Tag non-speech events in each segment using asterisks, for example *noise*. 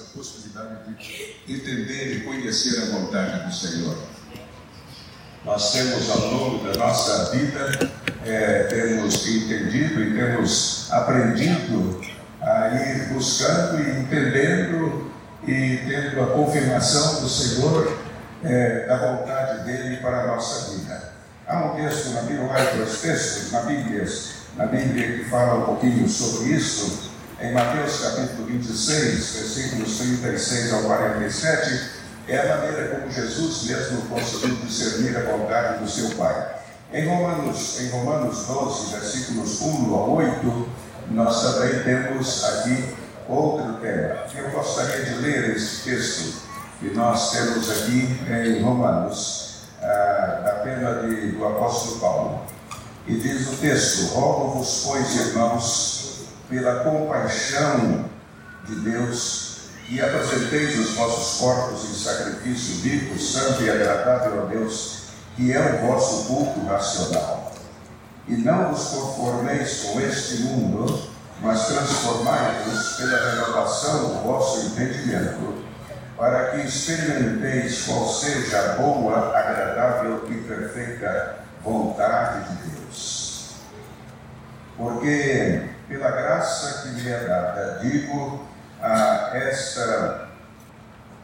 a possibilidade de entender e conhecer a vontade do Senhor. Nós temos ao longo da nossa vida, é, temos entendido e temos aprendido a ir buscando e entendendo e tendo a confirmação do Senhor é, da vontade dele para a nossa vida. Há um texto na Bíblia, vários textos na Bíblia, na Bíblia que fala um pouquinho sobre isso, em Mateus capítulo 26, versículos 36 ao 47, é a maneira como Jesus mesmo conseguiu discernir a vontade do seu Pai. Em Romanos, em Romanos 12, versículos 1 a 8, nós também temos aqui outro tema. Eu gostaria de ler esse texto que nós temos aqui em Romanos, ah, da pena de, do apóstolo Paulo. E diz o texto: Rogo-vos, pois, irmãos, pela compaixão de Deus, e apresenteis os vossos corpos em sacrifício vivo, santo e agradável a Deus, que é o vosso culto racional. E não vos conformeis com este mundo, mas transformai-vos pela renovação do vosso entendimento, para que experimenteis qual seja a boa, agradável e perfeita vontade de Deus. Porque, pela graça que me é dada, digo a esta,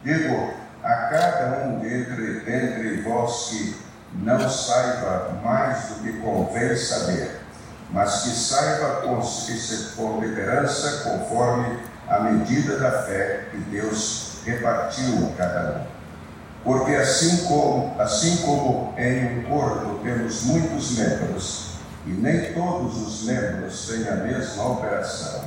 digo a cada um dentre, dentre vós que não saiba mais do que convém saber, mas que saiba com, com liderança conforme a medida da fé que Deus repartiu a cada um. Porque assim como, assim como em um corpo temos muitos membros, e nem todos os membros têm a mesma operação,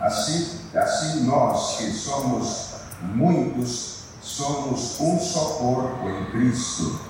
assim, assim nós que somos muitos, somos um só corpo em Cristo,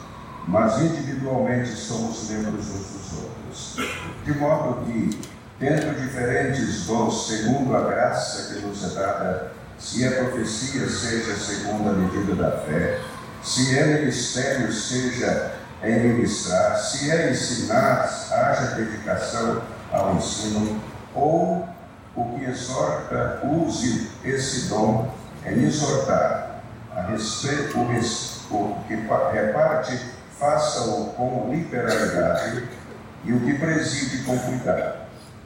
mas individualmente somos membros uns dos outros. De modo que, tendo diferentes dons segundo a graça que nos é dada, se é profecia, seja segundo a medida da fé, se é ministério, seja em ministrar, se é ensinar, haja dedicação ao ensino, ou o que exorta, use esse dom em exortar a respeito, o que reparte, faça-o com liberalidade, e o que preside com cuidado,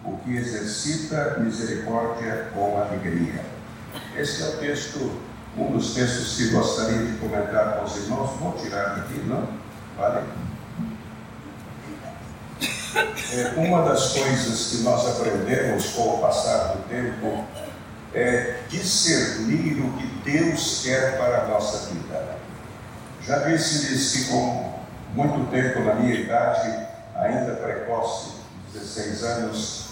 o que exercita misericórdia com alegria. Este é o texto um dos textos que gostaria de comentar com os irmãos, vou tirar daqui, não? Vale? É, uma das coisas que nós aprendemos com o passar do tempo é discernir o que Deus quer para a nossa vida. Já disse-lhes que com muito tempo na minha idade, ainda precoce, 16 anos,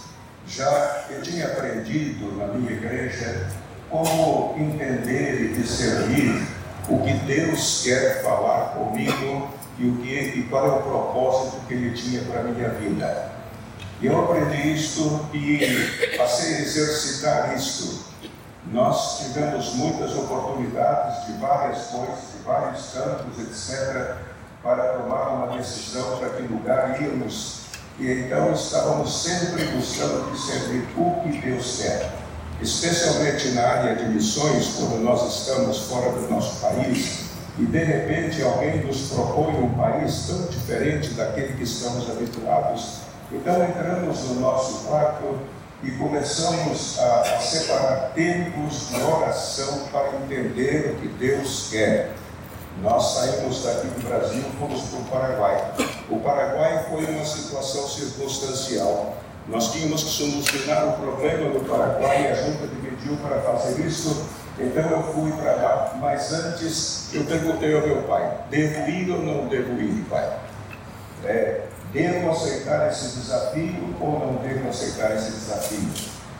já eu tinha aprendido na minha igreja como entender e discernir o que Deus quer falar comigo e, o que, e qual é o propósito que Ele tinha para a minha vida. Eu aprendi isto e passei a exercitar isto. Nós tivemos muitas oportunidades de várias coisas, de vários campos, etc., para tomar uma decisão para que lugar íamos. E então estávamos sempre buscando discernir o que Deus quer especialmente na área de missões, quando nós estamos fora do nosso país e de repente alguém nos propõe um país tão diferente daquele que estamos habituados. Então entramos no nosso quarto e começamos a, separar tempos de oração para entender o que Deus quer. Nós saímos daqui do Brasil fomos para o Paraguai. O Paraguai foi uma situação circunstancial. Nós tínhamos que solucionar o problema do Paraguai e a junta dividiu para fazer isso. Então eu fui para lá. Mas antes eu perguntei ao meu pai: devo ir ou não devo ir, pai? É, devo aceitar esse desafio ou não devo aceitar esse desafio?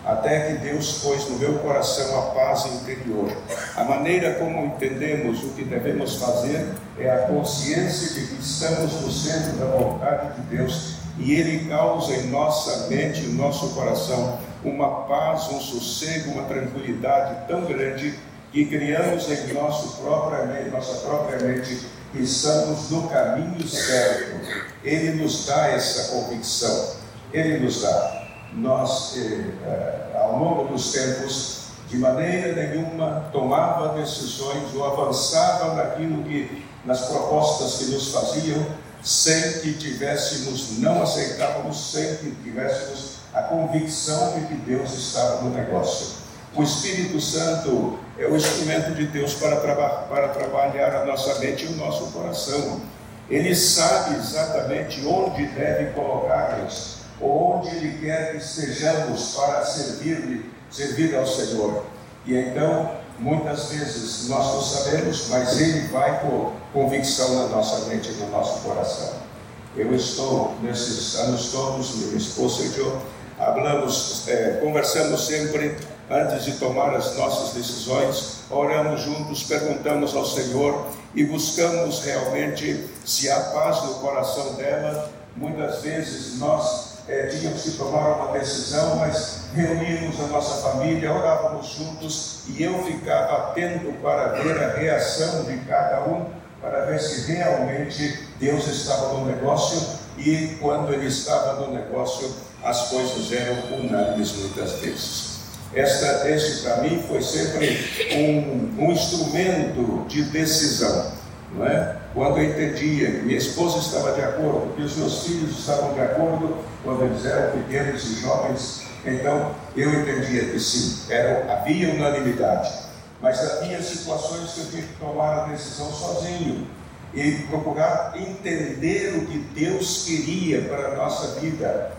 Até que Deus pôs no meu coração a paz interior. A maneira como entendemos o que devemos fazer é a consciência de que estamos no centro da vontade de Deus e Ele causa em nossa mente, em nosso coração, uma paz, um sossego, uma tranquilidade tão grande que criamos em nosso própria nossa própria mente que estamos no caminho certo. Ele nos dá essa convicção, Ele nos dá. Nós, eh, eh, ao longo dos tempos, de maneira nenhuma tomava decisões ou avançava naquilo que, nas propostas que nos faziam, sem que tivéssemos, não aceitávamos, sem que tivéssemos a convicção de que Deus estava no negócio. O Espírito Santo é o instrumento de Deus para, traba para trabalhar a nossa mente e o nosso coração. Ele sabe exatamente onde deve colocar-nos, onde Ele quer que estejamos para servir-lhe, servir ao Senhor. E então, muitas vezes nós não sabemos, mas Ele vai por convicção na nossa mente e no nosso coração. Eu estou, nesses anos todos, minha esposa e eu, hablamos, é, conversamos sempre antes de tomar as nossas decisões, oramos juntos, perguntamos ao Senhor e buscamos realmente se há paz no coração dela. Muitas vezes nós é, tínhamos que tomar uma decisão, mas reuníamos a nossa família, orávamos juntos e eu ficava atento para ver a reação de cada um, para ver se realmente Deus estava no negócio e quando Ele estava no negócio, as coisas eram unânimes muitas vezes. Esta, este para mim foi sempre um, um instrumento de decisão. Não é? Quando eu entendia que minha esposa estava de acordo, que os meus filhos estavam de acordo, quando eles eram pequenos e jovens, então eu entendia que sim, era, havia unanimidade. Mas havia situações que eu tinha que tomar a decisão sozinho e procurar entender o que Deus queria para a nossa vida.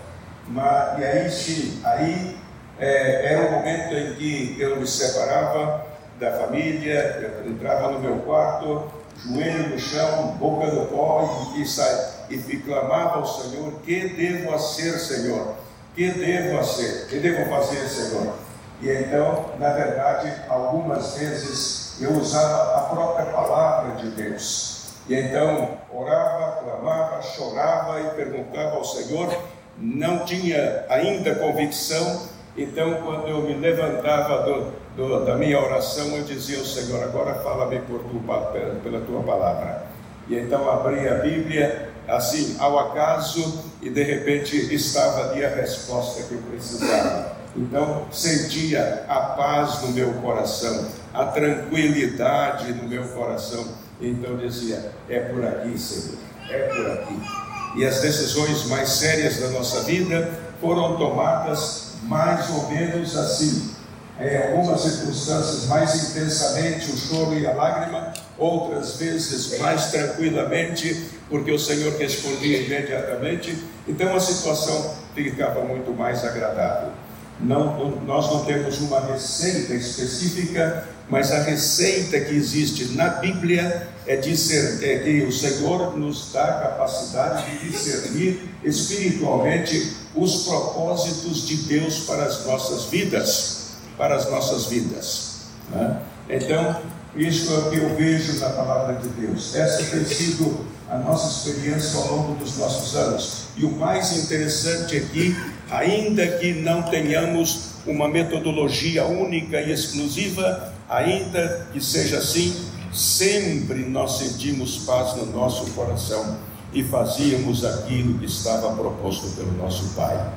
Mas, e aí sim, aí é, era o momento em que eu me separava da família, eu entrava no meu quarto, joelho no chão, boca no pó e, e, e clamava ao Senhor: Que devo fazer, Senhor? Que devo fazer? Que devo fazer, Senhor? E então, na verdade, algumas vezes eu usava a própria palavra de Deus. E então orava, clamava, chorava e perguntava ao Senhor. Não tinha ainda convicção, então, quando eu me levantava do, do, da minha oração, eu dizia ao Senhor: Agora fala-me pela, pela tua palavra. E então abri a Bíblia, assim, ao acaso, e de repente estava ali a resposta que eu precisava. Então, sentia a paz no meu coração, a tranquilidade no meu coração. Então, dizia: É por aqui, Senhor, é por aqui. E as decisões mais sérias da nossa vida foram tomadas mais ou menos assim. Em algumas circunstâncias, mais intensamente o choro e a lágrima, outras vezes mais tranquilamente, porque o Senhor respondia imediatamente. Então a situação ficava muito mais agradável. Não, nós não temos uma receita específica, mas a receita que existe na Bíblia é, discernir, é que o Senhor nos dá a capacidade de discernir espiritualmente os propósitos de Deus para as nossas vidas, para as nossas vidas. Né? Então, isso é o que eu vejo na palavra de Deus. Essa tem sido a nossa experiência ao longo dos nossos anos. E o mais interessante aqui, ainda que não tenhamos uma metodologia única e exclusiva, ainda que seja assim, sempre nós sentimos paz no nosso coração e fazíamos aquilo que estava proposto pelo nosso Pai.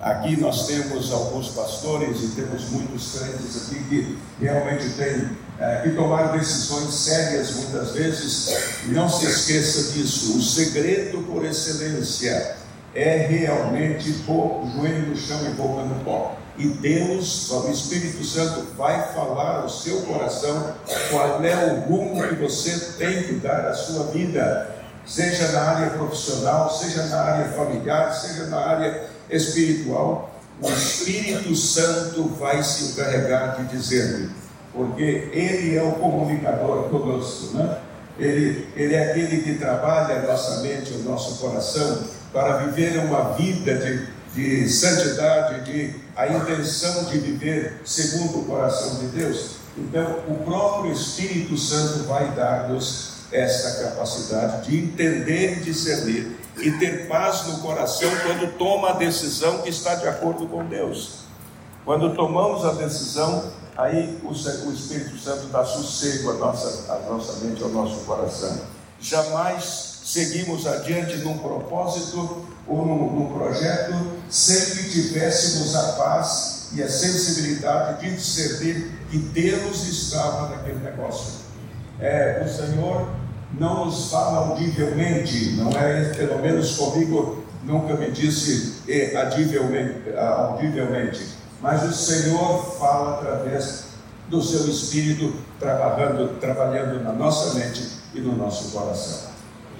Aqui nós temos alguns pastores e temos muitos crentes aqui que realmente têm é, que tomar decisões sérias muitas vezes. Não se esqueça disso. O segredo por excelência é realmente pôr o joelho no chão e boca no pó. E Deus, o Espírito Santo, vai falar ao seu coração qual é o rumo que você tem que dar à sua vida seja na área profissional, seja na área familiar, seja na área espiritual, o Espírito Santo vai se encarregar de dizer-lhe, porque Ele é o comunicador conosco, né? Ele, ele é aquele que trabalha a nossa mente, o nosso coração, para viver uma vida de, de santidade, de a intenção de viver segundo o coração de Deus. Então, o próprio Espírito Santo vai dar-nos essa capacidade de entender e discernir e ter paz no coração quando toma a decisão que está de acordo com Deus. Quando tomamos a decisão, aí o, o Espírito Santo dá sossego à nossa, à nossa mente, ao nosso coração. Jamais seguimos adiante num propósito ou num, num projeto sem que tivéssemos a paz e a sensibilidade de discernir que Deus estava naquele negócio. É, o Senhor não nos fala audivelmente, não é, pelo menos comigo, nunca me disse é, audivelmente, audivelmente, mas o Senhor fala através do seu Espírito trabalhando, trabalhando na nossa mente e no nosso coração.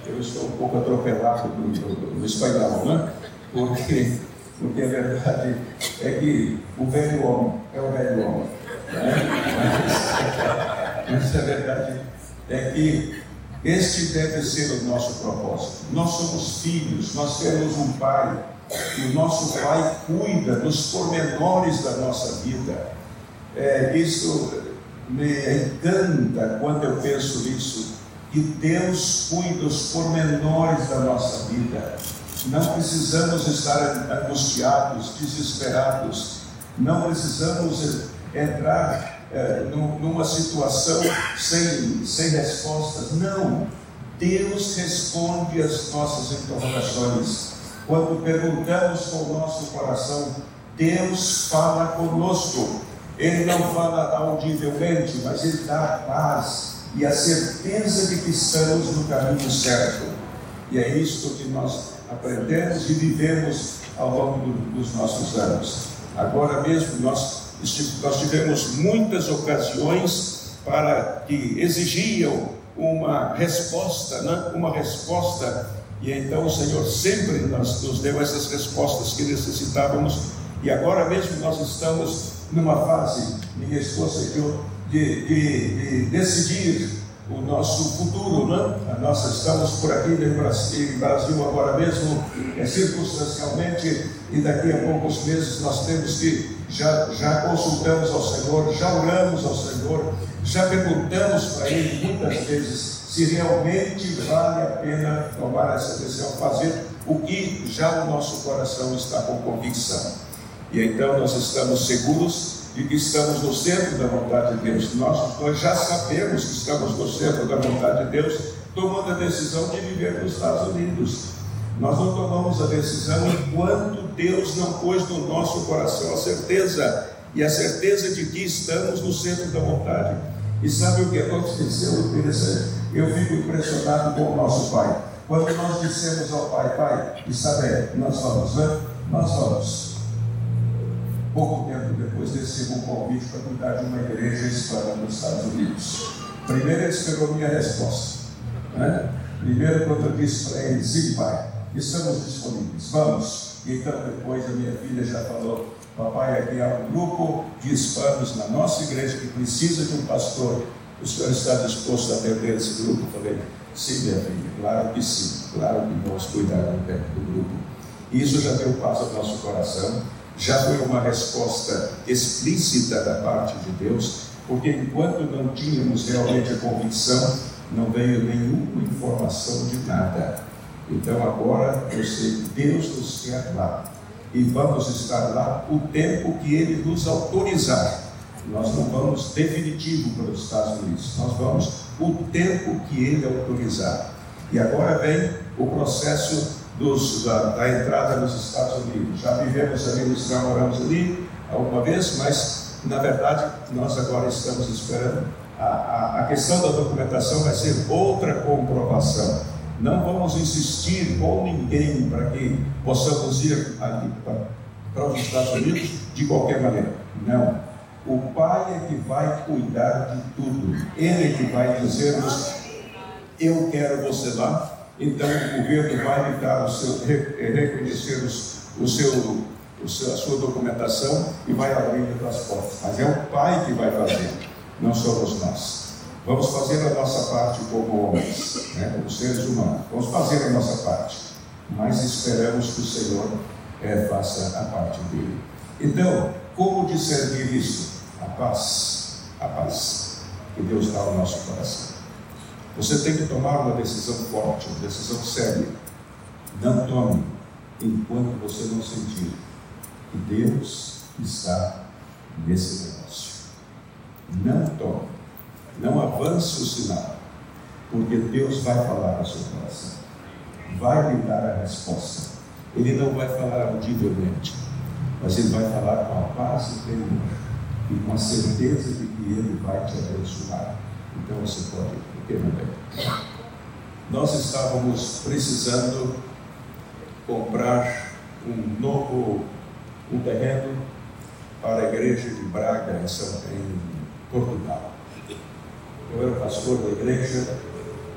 Eu estou um pouco atropelado no, espanhol, né? Porque, porque a verdade é que o velho homem é o velho homem. Né? Mas, *laughs* mas a verdade é que este deve ser o nosso propósito. Nós somos filhos, nós temos um pai, e o nosso pai cuida dos pormenores da nossa vida. É, isso me encanta quando eu penso nisso, que Deus cuida dos pormenores da nossa vida. Não precisamos estar angustiados, desesperados, não precisamos entrar é, numa situação sem, sem respostas. Não. Deus responde às nossas interrogações. Quando perguntamos com o nosso coração, Deus fala conosco. Ele não fala audivelmente, mas Ele dá paz e a certeza de que estamos no caminho certo. E é isto que nós aprendemos e vivemos ao longo dos nossos anos. Agora mesmo nós nós tivemos muitas ocasiões para que exigiam uma resposta, né? uma resposta, e então o Senhor sempre nos, nos deu essas respostas que necessitávamos, e agora mesmo nós estamos numa fase, minha esposa e eu, de, de, de decidir o nosso futuro, né? Nós estamos por aqui no Brasil, agora mesmo, é, circunstancialmente, e daqui a poucos meses nós temos que já, já consultamos ao Senhor, já oramos ao Senhor, já perguntamos para Ele muitas vezes se realmente vale a pena tomar essa decisão, fazer o que já o nosso coração está com convicção. E então nós estamos seguros de que estamos no centro da vontade de Deus. Nós, nós já sabemos que estamos no centro da vontade de Deus, tomando a decisão de viver nos Estados Unidos. Nós não tomamos a decisão enquanto Deus não pôs no nosso coração a certeza, e a certeza de que estamos no centro da vontade. E sabe o que aconteceu? Eu fico impressionado com o nosso Pai. Quando nós dissemos ao Pai, Pai, está bem, nós vamos, né? nós vamos pouco tempo depois recebo um convite para cuidar de uma igreja hispana nos Estados Unidos. Primeiro ele esperou minha resposta. Né? Primeiro, quando eu disse para ele, sim, pai, estamos disponíveis, vamos. Então, depois, a minha filha já falou: Papai, aqui há um grupo de hispanos na nossa igreja que precisa de um pastor. O senhor está disposto a atender esse grupo? Eu falei: Sim, minha filha, claro que sim, claro que vamos cuidar do grupo. Isso já deu paz ao nosso coração já foi uma resposta explícita da parte de Deus, porque enquanto não tínhamos realmente a convicção, não veio nenhuma informação de nada. Então agora eu sei que Deus nos quer lá e vamos estar lá o tempo que Ele nos autorizar. Nós não vamos definitivo para os Estados Unidos, nós vamos o tempo que Ele autorizar. E agora vem o processo dos, da, da, entrada nos Estados Unidos. Já vivemos ali, nos namoramos ali alguma vez, mas na verdade nós agora estamos esperando. A, a, a questão da documentação vai ser outra comprovação. Não vamos insistir com ninguém para que possamos ir ali para, para os Estados Unidos de qualquer maneira. Não. O Pai é que vai cuidar de tudo. Ele é que vai dizer-nos: Eu quero você lá, então o governo vai dar o seu, eh, reconhecer os, o seu, o seu, a sua documentação e vai abrir as portas. Mas é o pai que vai fazer, não somos nós. Vamos fazer a nossa parte como homens, né, como seres humanos. Vamos fazer a nossa parte, mas esperamos que o Senhor é, faça a parte dele. Então, como discernir isso? A paz, a paz que Deus dá ao nosso coração. Você tem que tomar uma decisão forte, uma decisão séria. Não tome enquanto você não sentir que Deus está nesse negócio. Não tome. Não avance o sinal, porque Deus vai falar ao seu coração. Vai lhe dar a resposta. Ele não vai falar audivelmente. mas ele vai falar com a paz interior e com a certeza de que ele vai te abençoar. Então você pode bem. Nós estávamos precisando comprar um novo um terreno para a igreja de Braga, em, São, em Portugal. Eu era pastor da igreja,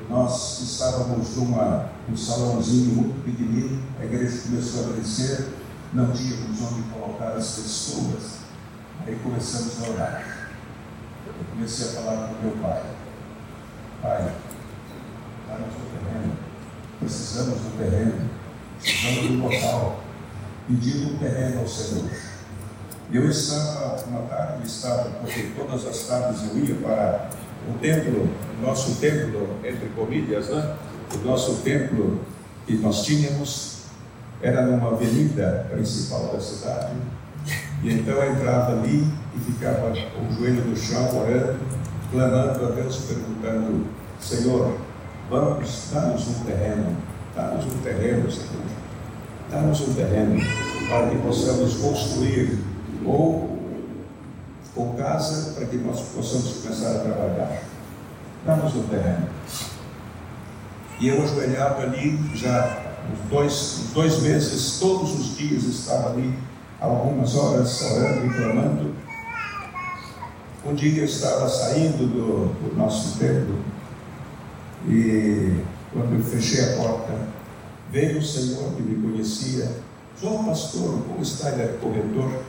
nós estávamos numa, num salãozinho muito pequenino, a igreja começou a crescer, não tínhamos onde colocar as pessoas, aí começamos a orar. Comecei a falar com meu pai. Pai, dá-nos um terreno, precisamos do terreno, precisamos do local, pedindo um terreno ao Senhor. Eu estava, uma tarde, estava, porque todas as tardes eu ia para o templo, o nosso templo, entre comilhas, né? o nosso templo que nós tínhamos era numa avenida principal da cidade, e então eu entrava ali e ficava com o joelho no chão, orando, clamando a Deus, perguntando: Senhor, vamos, dá-nos um terreno, dá-nos um terreno, Senhor, dá-nos um terreno para que possamos construir ou com casa para que nós possamos começar a trabalhar. Dá-nos um terreno. E eu ajoelhado ali, já uns dois, uns dois meses, todos os dias estava ali, algumas horas orando e clamando. Um dia eu estava saindo do, do nosso templo e quando eu fechei a porta, veio o Senhor que me conhecia. João pastor, como está? Ele era corretor.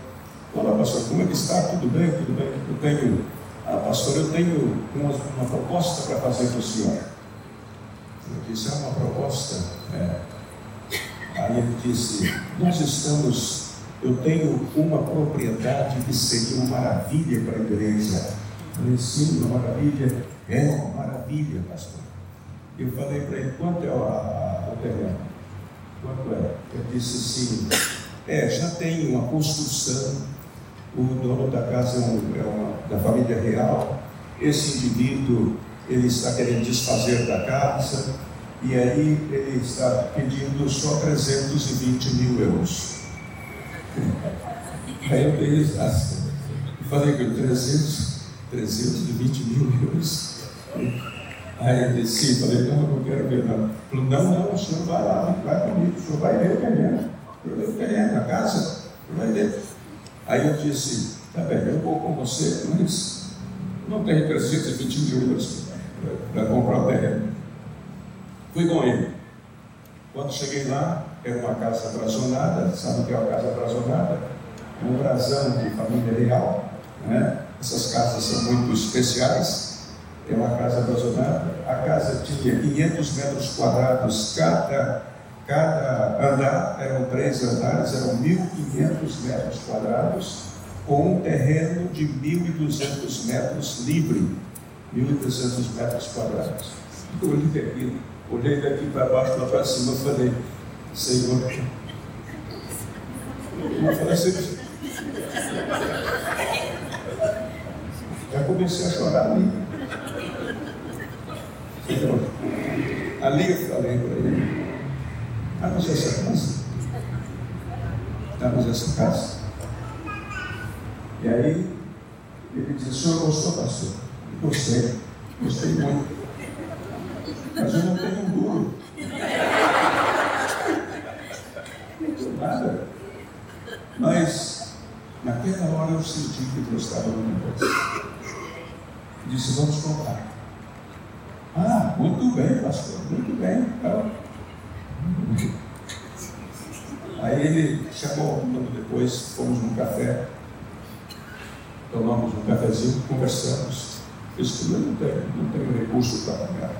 Olá, pastor, como é que está? Tudo bem? Tudo bem? Eu tenho, ah, pastor, eu tenho uma, uma proposta para fazer para o senhor. Eu disse, é uma proposta? É. Aí ele disse, nós estamos, eu tenho uma propriedade que seria uma maravilha para a igreja. Eu falei, sim, uma maravilha. É uma maravilha, pastor. Eu falei para ele, quanto é o, o terreno? Quanto é? Ele disse assim, é, já tem uma construção, o dono da casa é, um, é uma, da família real, esse indivíduo ele está querendo desfazer da casa, e aí ele está pedindo só 320 mil euros. Aí eu dei risada. Falei que 300, 320 mil euros. Aí eu desci, falei, não, eu não quero ver não. Falou, não, não, o senhor vai lá, vai comigo, o senhor vai ver o terreno. Eu ver o terreno, na casa, vai ver. Aí eu disse, tá bem, eu vou com você, mas não tenho 320 mil euros para comprar o terreno. Fui com ele. Quando cheguei lá, era uma casa brazonada, sabe o que é uma casa brazonada? É um brasão de família real, né? Essas casas são muito especiais. É uma casa brazonada. A casa tinha 500 metros quadrados cada, cada andar, eram três andares, eram 1.500 metros quadrados, com um terreno de 1.200 metros livre. 1.200 metros quadrados. Eu olhei aquilo Olhei daqui para baixo, lá para cima, falei, Senhor, eu falei assim, já comecei a chorar ali. Senhor, ali eu falei para ele, dá-nos essa casa, dá-nos essa casa. E aí, ele disse, o senhor gostou, pastor? Gostei, gostei muito mas eu não tenho um duro. Não tenho nada. Mas, naquela hora eu senti que Deus estava no negócio. Disse, vamos comprar. Ah, muito bem, pastor, muito bem. Então, aí ele chamou, depois fomos num café, tomamos um cafezinho, conversamos. Eu disse, eu não tenho, não tenho recurso para pagar.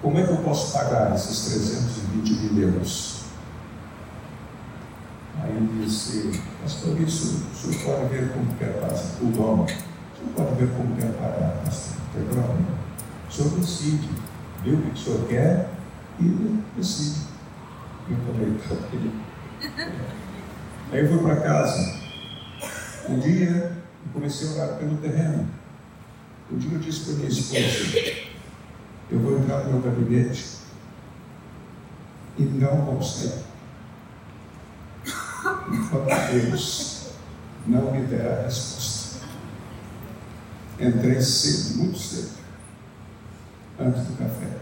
Como é que eu posso pagar esses 320 mil euros? Aí ele disse, pastor, isso o senhor pode ver como quer fazer, o dono, o senhor pode ver como pagar, pastor, não tem problema. O senhor decide, vê o que o senhor quer e decide. Eu falei, tá Aí eu fui para casa. Um dia eu comecei a orar pelo terreno. Um dia eu disse para minha esposa, eu vou entrar no meu gabinete e não vou sair. Quando Deus não me der a resposta. Entrei cedo, muito cedo, antes do café.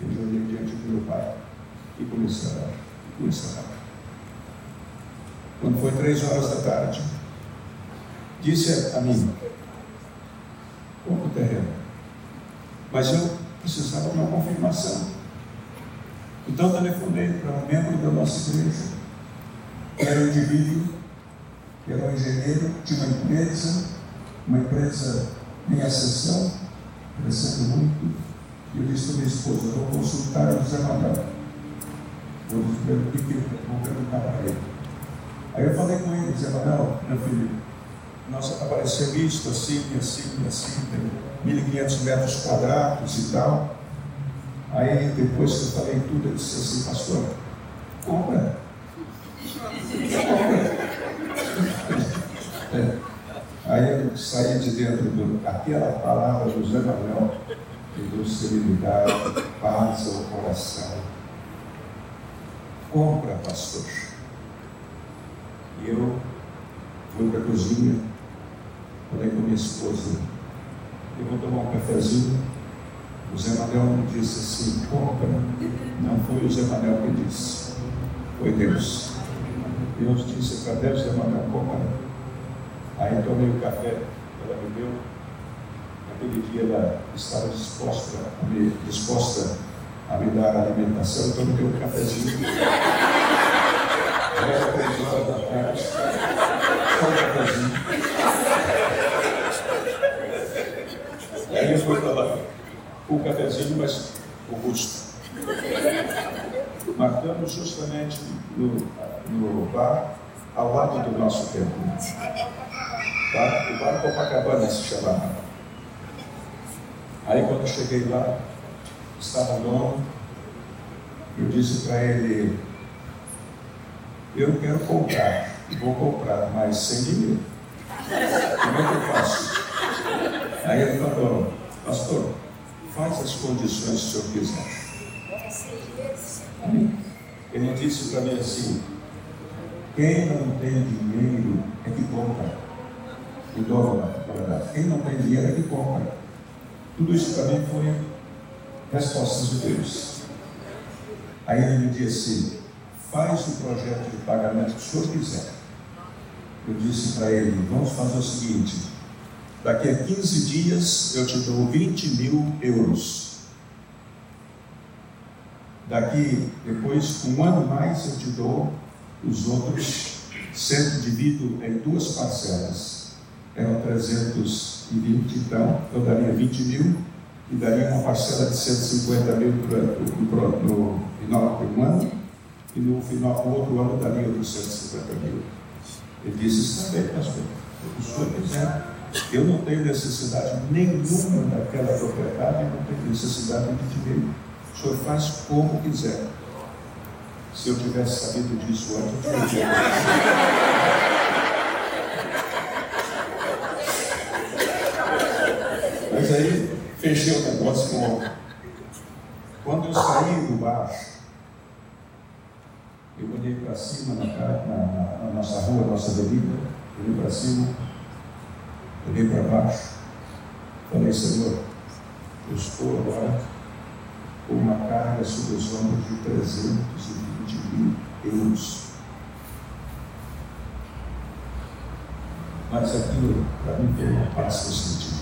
Eu joguei diante do meu pai e comecei a orar. Comecei a orar. Quando foi três horas da tarde, disse a mim, pouco terreno. Mas eu precisava de uma confirmação. Então telefonei para um membro da nossa igreja, era um indivíduo, que era um engenheiro, tinha uma empresa, uma empresa em ascensão, crescendo muito, e eu disse para minha esposa, vou consultar o José Manuel. Vou, vou perguntar para ele. Aí eu falei com ele, Zé Manuel, meu filho, nossa, apareceu isso, assim, assim, assim, tem 1.500 metros quadrados e tal. Aí depois que eu falei tudo, ele disse assim, pastor, compra. É. Aí eu saí de dentro daquela palavra do Zé Manuel, que deu serenidade, paz ao coração. Compra, pastor. E eu fui para a cozinha, falei com minha esposa, eu vou tomar um cafezinho. O Zé Manuel me disse assim, compra. Não foi o Zé Manuel que disse, foi Deus. Deus disse para Deus, Zé Manuel, compra. Aí tomei o café, ela me deu. Naquele dia ela estava disposta a me, disposta a me dar alimentação, então me deu um cafezinho. Era três horas da tarde, só um cafezinho. Aí eu fui para lá, o cafezinho, mas robusto. Marcamos justamente no, no bar, ao lado do nosso templo. Tá? O bar Copacabana se chamava. Aí quando eu cheguei lá, estava o dono, eu disse para ele, eu quero comprar, vou comprar, mas sem dinheiro. Como é que eu faço? Aí ele falou, pastor, faz as condições que o senhor quiser. Ele disse para mim assim, quem não tem dinheiro é que compra. O da verdade. Quem não tem dinheiro é que compra. Tudo isso para mim foi respostas de Deus. Aí ele me disse assim, faz o projeto de pagamento que o senhor quiser. Eu disse para ele, vamos fazer o seguinte, Daqui a 15 dias eu te dou 20 mil euros. Daqui, depois, um ano mais, eu te dou os outros, sempre divido em duas parcelas. Eram 320, então eu daria 20 mil e daria uma parcela de 150 mil no final de um ano e no final do outro ano daria outros 150 mil. Ele disse, está bem, pastor, o senhor quiser. Eu não tenho necessidade nenhuma daquela propriedade, não tenho necessidade de dinheiro. O senhor faz como quiser. Se eu tivesse sabido disso antes, eu teria. Mas aí fechei o negócio com. Quando eu saí do bar, eu olhei para cima na, na, na, na nossa rua, nossa avenida, olhei para cima olhei para baixo, falei, Senhor, eu estou agora com uma carga sobre os ombros de 320 mil euros. Mas aquilo, para mim, foi uma paz que eu senti.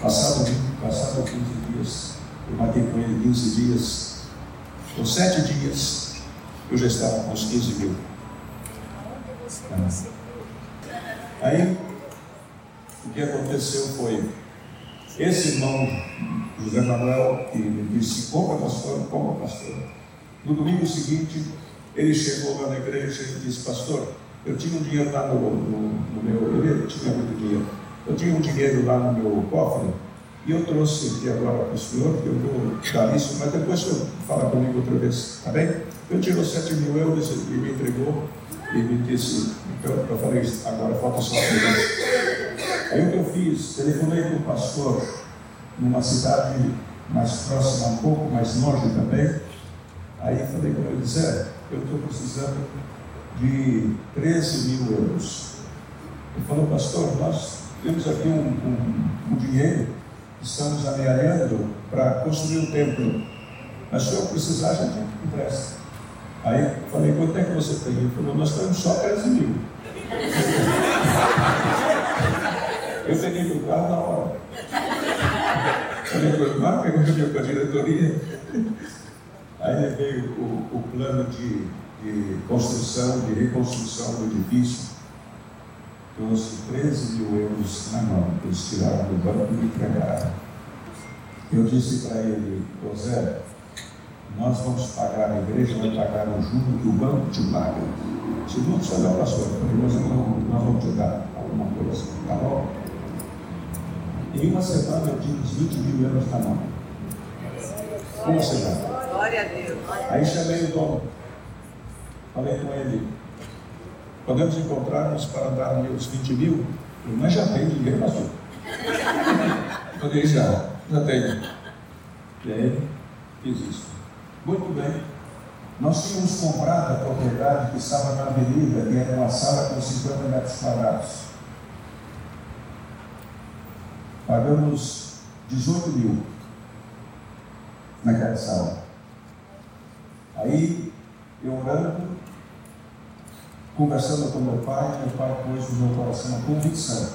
Passado, passado 15 dias, eu matei com ele 15 dias, com 7 dias, eu já estava com os 15 mil. Ah. Aí, o que aconteceu foi, esse irmão José Manuel, que me disse, compra pastor, compra pastor. No domingo seguinte, ele chegou lá na igreja e disse, pastor, eu tinha um dinheiro lá no, no, no meu, eu tinha muito dinheiro, eu tinha um dinheiro lá no meu cofre, e eu trouxe aqui agora para o senhor, que eu vou dar isso, mas depois o senhor comigo outra vez, tá bem? Eu tirou 7 mil euros e me entregou e me disse, então eu falei, agora falta só a Aí o que eu fiz? Telefonei para o pastor numa cidade mais próxima, um pouco mais longe também. Aí falei para ele, Zé, eu estou precisando de 13 mil euros. Ele falou, pastor, nós temos aqui um, um, um dinheiro, estamos amealhando para construir um templo. Mas se eu precisar, a gente empresta. Aí eu falei, quanto é que você tem? Ele falou, nós temos só 13 mil. *laughs* Eu peguei o carro na hora. Falei, claro, peguei com a diretoria. Aí veio o, o plano de, de, construção, de reconstrução do edifício. Trouxe 13 mil euros na mão. Eles tiraram do banco e me entregaram. Eu disse para ele, José, nós vamos pagar, a igreja vai pagar o juro que o banco te paga. Se não, você olhar para a sua nós, nós vamos te dar alguma coisa, tá bom? Em uma semana eu uns 20 mil euros na mão. Uma semana. Glória a Deus. Aí chamei o dono. Falei com ele. Podemos encontrar-nos para dar os 20 mil? Mas já tem dinheiro, pastor. Falei, já, já tenho. E aí, fiz isso. Muito bem. Nós tínhamos comprado a propriedade que estava na avenida, e era uma sala com 50 metros quadrados. Pagamos 18 mil naquela sala. Aí, eu orando, conversando com meu pai, meu pai pôs no meu coração a convicção: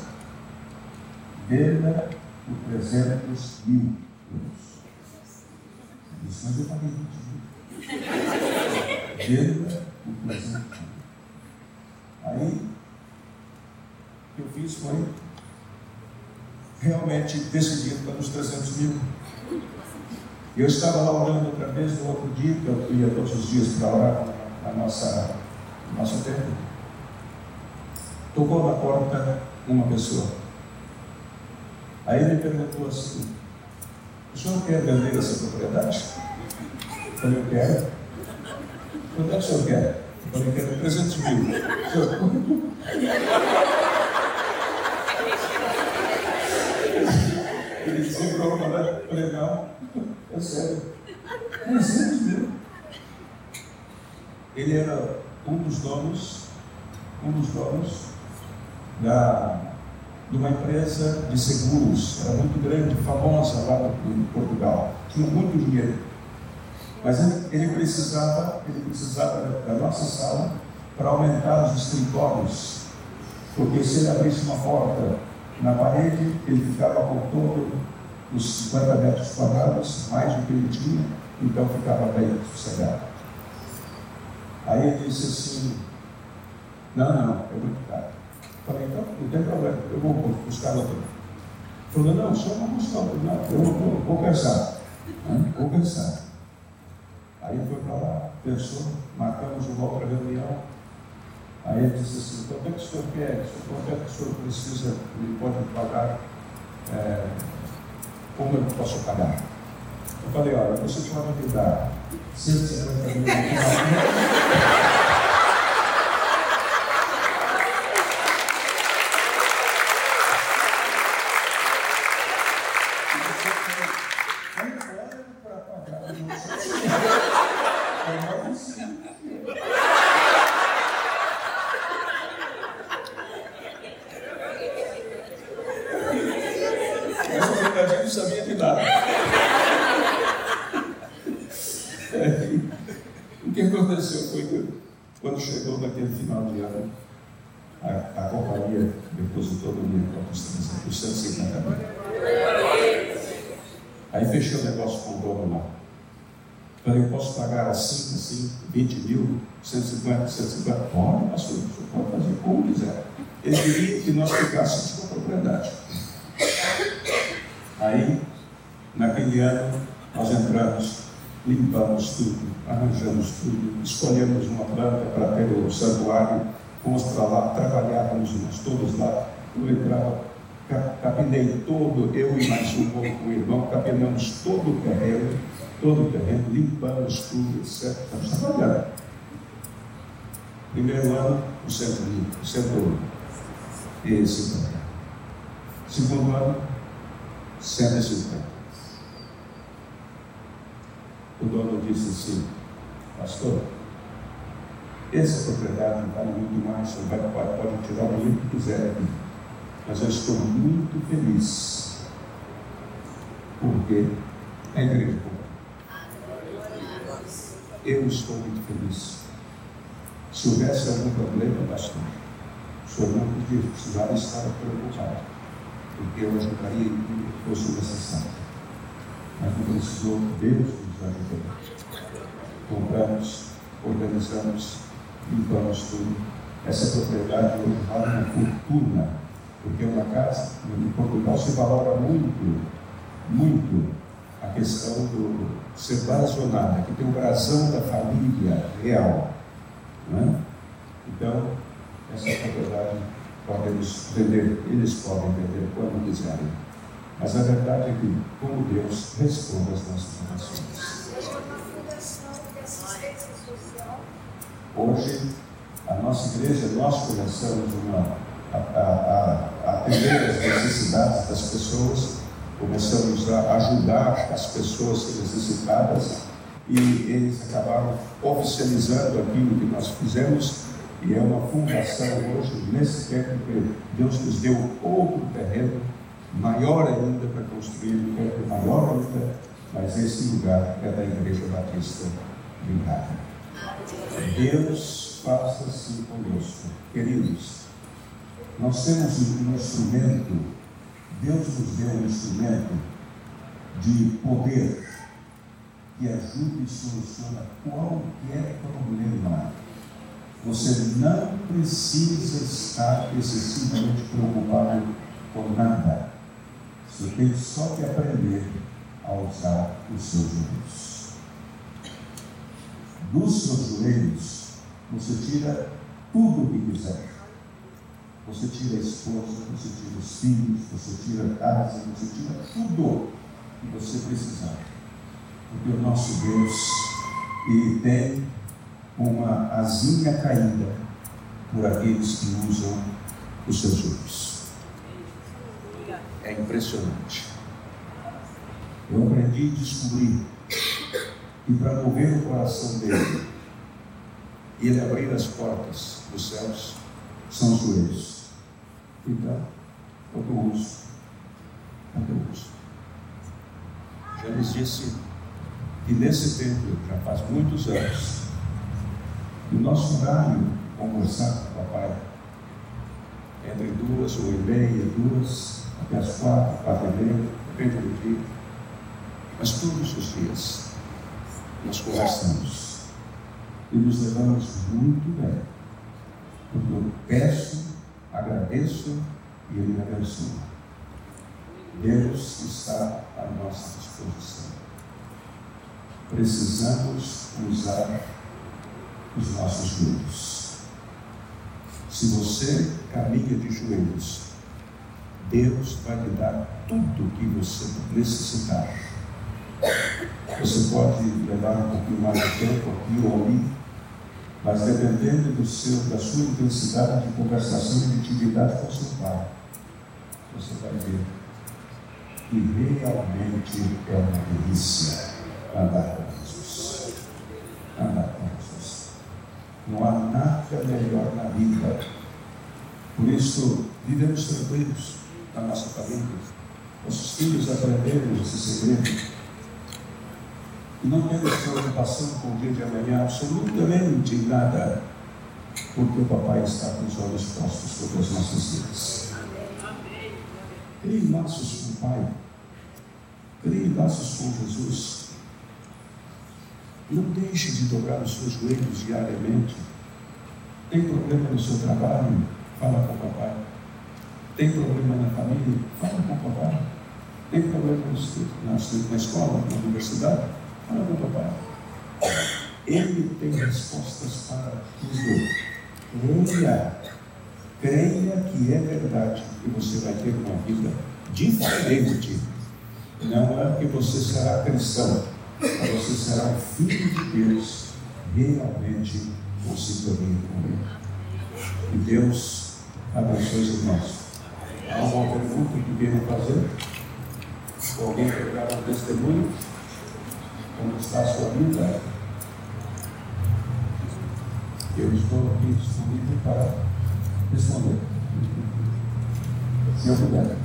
venda por 300 mil euros. Isso, mas eu paguei 20 mil. Venda por 300 mil. Aí, o que eu fiz foi realmente decidido pelos 300 mil. Eu estava lá orando outra vez no outro dia, que eu ia todos os dias para orar na nossa, no nosso templo. Tocou na porta uma pessoa. Aí ele perguntou assim: O senhor quer vender essa propriedade? Eu falei: Eu quero. Quanto é que o senhor quer? Eu falei: Quero 300 mil. O senhor... Disse para legal. É sério. É sério mesmo. Ele era um dos donos, um dos donos da, de uma empresa de seguros, era muito grande, famosa lá em Portugal, tinha muito dinheiro. Mas ele, precisava, ele precisava da nossa sala para aumentar os escritórios, porque se ele abrisse uma porta na parede, ele ficava os 50 metros quadrados, mais do que ele tinha, então ficava bem sossegado. Aí ele disse assim, não, não, é muito caro. Falei, então, não tem problema, eu vou buscar outro. Falou, não, só não buscar outro, não, eu vou, vou pensar. Né? Vou pensar. Aí foi para lá, pensou, marcamos uma outra reunião. Aí ele disse assim, quanto é que o senhor quer? Quanto é que o senhor precisa, ele pode pagar? É, como eu posso pagar? Eu falei, olha, você pode me dar 150 mil assim, 20 mil, 150, 150. Pode, pastor, o senhor pode fazer como quiser. Ele queria que nós ficássemos com a propriedade. Aí, naquele ano, nós entramos, limpamos tudo, arranjamos tudo, escolhemos uma planta para ter o santuário, fomos para lá, trabalhávamos nós todos lá. Eu entrava, capinei todo, eu e mais um outro irmão, capinamos todo o terreno todo o terreno, limpamos tudo, etc. Estamos trabalhando. Primeiro ano, o centro limpo, o centro e 50. Segundo ano, 150. O dono disse assim, pastor, Essa propriedade vale muito mais, você pode, pode tirar o dinheiro que quiser aqui. Mas eu estou muito feliz. Porque a igreja eu estou muito feliz. Se houvesse algum problema, pastor, o senhor não precisava estar preocupado, porque eu ajudaria em tudo que fosse necessário. Mas não precisou, Deus nos ajudou. Compramos, organizamos, limpamos tudo. Essa propriedade hoje vale uma fortuna, porque uma casa, em Portugal, se valora muito, muito a questão do ser blasonada, que tem o brasão da família real. Né? Então, essa propriedade podemos vender, eles podem vender quando quiserem. Mas a verdade é que, como Deus responde às nossas orações. Hoje, a nossa igreja, nós começamos uma, a, a, a atender as necessidades das pessoas começamos a ajudar as pessoas necessitadas e eles acabaram oficializando aquilo que nós fizemos e é uma fundação hoje, nesse tempo que Deus nos deu outro terreno, maior ainda para construir um templo maior ainda, mas esse lugar é da Igreja Batista de Gávea. Deus faça assim conosco. Queridos, nós temos um instrumento Deus nos deu um instrumento de poder que ajuda e soluciona qualquer problema. Você não precisa estar excessivamente preocupado com nada. Você tem só que aprender a usar os seus joelhos. Dos seus joelhos, você tira tudo o que quiser. Você tira a esposa, você tira os filhos, você tira a casa, você tira tudo que você precisar. Porque o nosso Deus, Ele tem uma asinha caída por aqueles que usam os seus olhos. É impressionante. Eu aprendi a descobrir que para mover o coração dele e ele abrir as portas dos céus são os joelhos. Então, quanto uso, quanto uso. Já lhes disse que nesse tempo, já faz muitos anos, o nosso horário conversar com o papai entre duas ou e meia, duas, até as quatro, quatro e meia, depende do dia. Mas todos os dias nós conversamos e nos levamos muito bem. Porque eu peço agradeço e Ele me abençoa. Deus está à nossa disposição. Precisamos usar os nossos joelhos. Se você caminha de joelhos, Deus vai lhe dar tudo o que você necessitar. Você pode levar um pouquinho mais de tempo aqui ou ali, mas dependendo do seu, da sua intensidade de conversação e de intimidade com seu pai, você vai ver que realmente é uma delícia andar com Jesus. Andar com Jesus. Não há nada melhor na vida. Por isso, vivemos tranquilos na nossa família. Nossos filhos aprenderam esse segredo não temos preocupação com o dia de amanhã, absolutamente nada, porque o papai está com os olhos postos sobre as nossas vidas. Crie laços com o Pai, crie laços com Jesus. Não deixe de dobrar os seus joelhos diariamente. Tem problema no seu trabalho? Fala com o papai. Tem problema na família? Fala com o papai. Tem problema na escola, na universidade? Fala papai. Ele tem respostas para tudo. Creia. Creia que é verdade que você vai ter uma vida diferente. Não é que você será cristão, mas você será filho de Deus, realmente com sintonia com Ele. E Deus abençoe os irmãos. Há uma pergunta que queiram fazer? Alguém quer dar um testemunho? Como está a sua vida. Eu estou aqui disponível para responder. Se eu puder.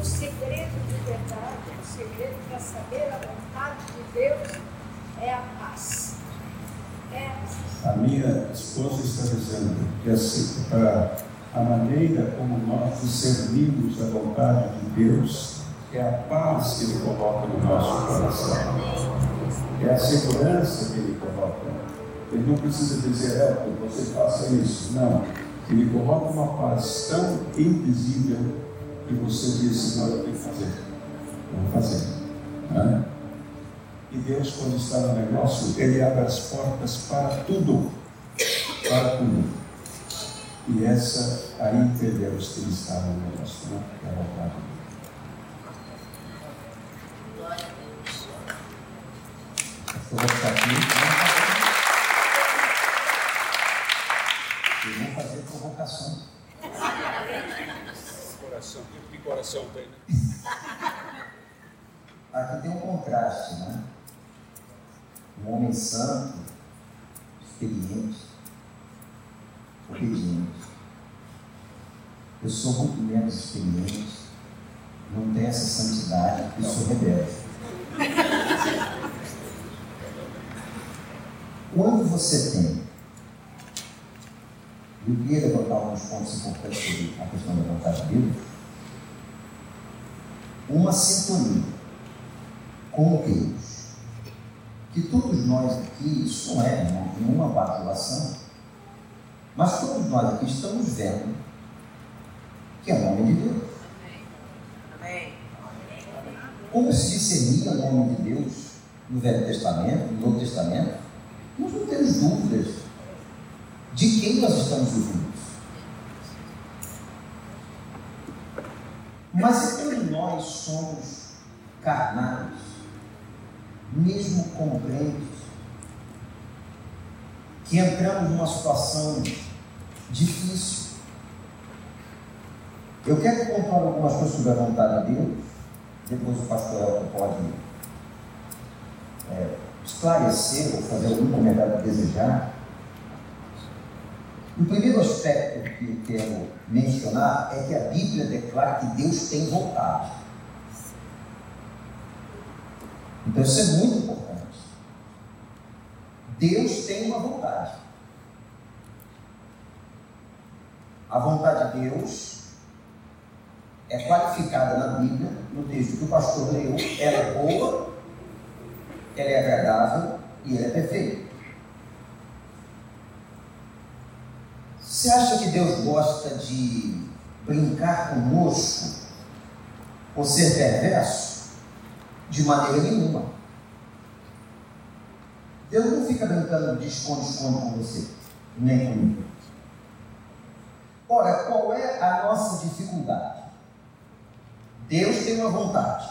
O segredo de verdade, o segredo para saber a vontade de Deus é a paz. É a paz. A minha esposa está dizendo que assim, para a maneira como nós discernimos a vontade de Deus é a paz que Ele coloca no nosso coração. É a segurança que Ele coloca. Ele não precisa dizer, é, você faça isso. Não. Ele coloca uma paz tão invisível que você diz, não, eu tenho que fazer. Vamos fazer. Né? E Deus, quando está no negócio, Ele abre as portas para tudo. Para tudo. E essa aí que Ele está no negócio, né? que é a vontade Eu vou ficar aqui. E vou fazer provocação. Coração, que coração tem, né? Aqui tem um contraste, né? Um homem santo, experiente, obediente. Eu sou muito menos experiente, não tenho essa santidade e sou rebelde. Quando você tem, eu queria levantar alguns pontos importantes sobre a questão da vontade de Deus, uma sintonia com Deus, que todos nós aqui, isso não é nenhuma bajulação, mas todos nós aqui estamos vendo que é o nome de Deus. Como se discernia o nome de Deus no Velho Testamento, no Novo Testamento? Nós não temos dúvidas de quem nós estamos ouvindo. Mas e quando nós somos carnais, mesmo compreendentes, que entramos numa situação difícil, eu quero contar algumas coisas sobre a vontade de Deus, depois o pastor Elton pode é, esclarecer ou fazer algum comentário que desejar. O primeiro aspecto que eu quero mencionar é que a Bíblia declara que Deus tem vontade. Então isso é muito importante. Deus tem uma vontade. A vontade de Deus é qualificada na Bíblia, no texto que o pastor leu, ela é boa, ela é agradável e ela é perfeita. Você acha que Deus gosta de brincar conosco ou ser perverso? De maneira nenhuma. Deus não fica brincando de esconde-esconde com você, nem comigo. Ora, qual é a nossa dificuldade? Deus tem uma vontade.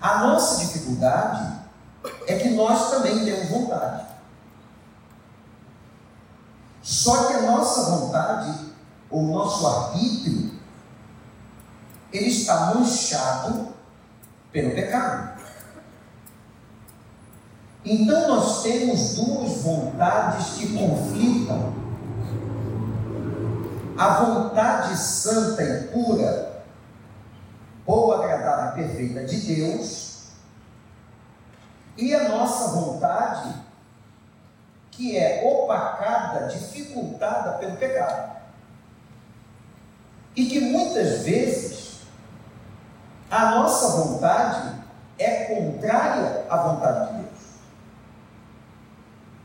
A nossa dificuldade é que nós também temos vontade. Só que a nossa vontade, o nosso arbítrio, ele está manchado pelo pecado. Então nós temos duas vontades que conflitam. A vontade santa e pura, boa, agradável e perfeita de Deus, e a nossa vontade, que é opacada, dificultada pelo pecado. E que muitas vezes a nossa vontade é contrária à vontade de Deus.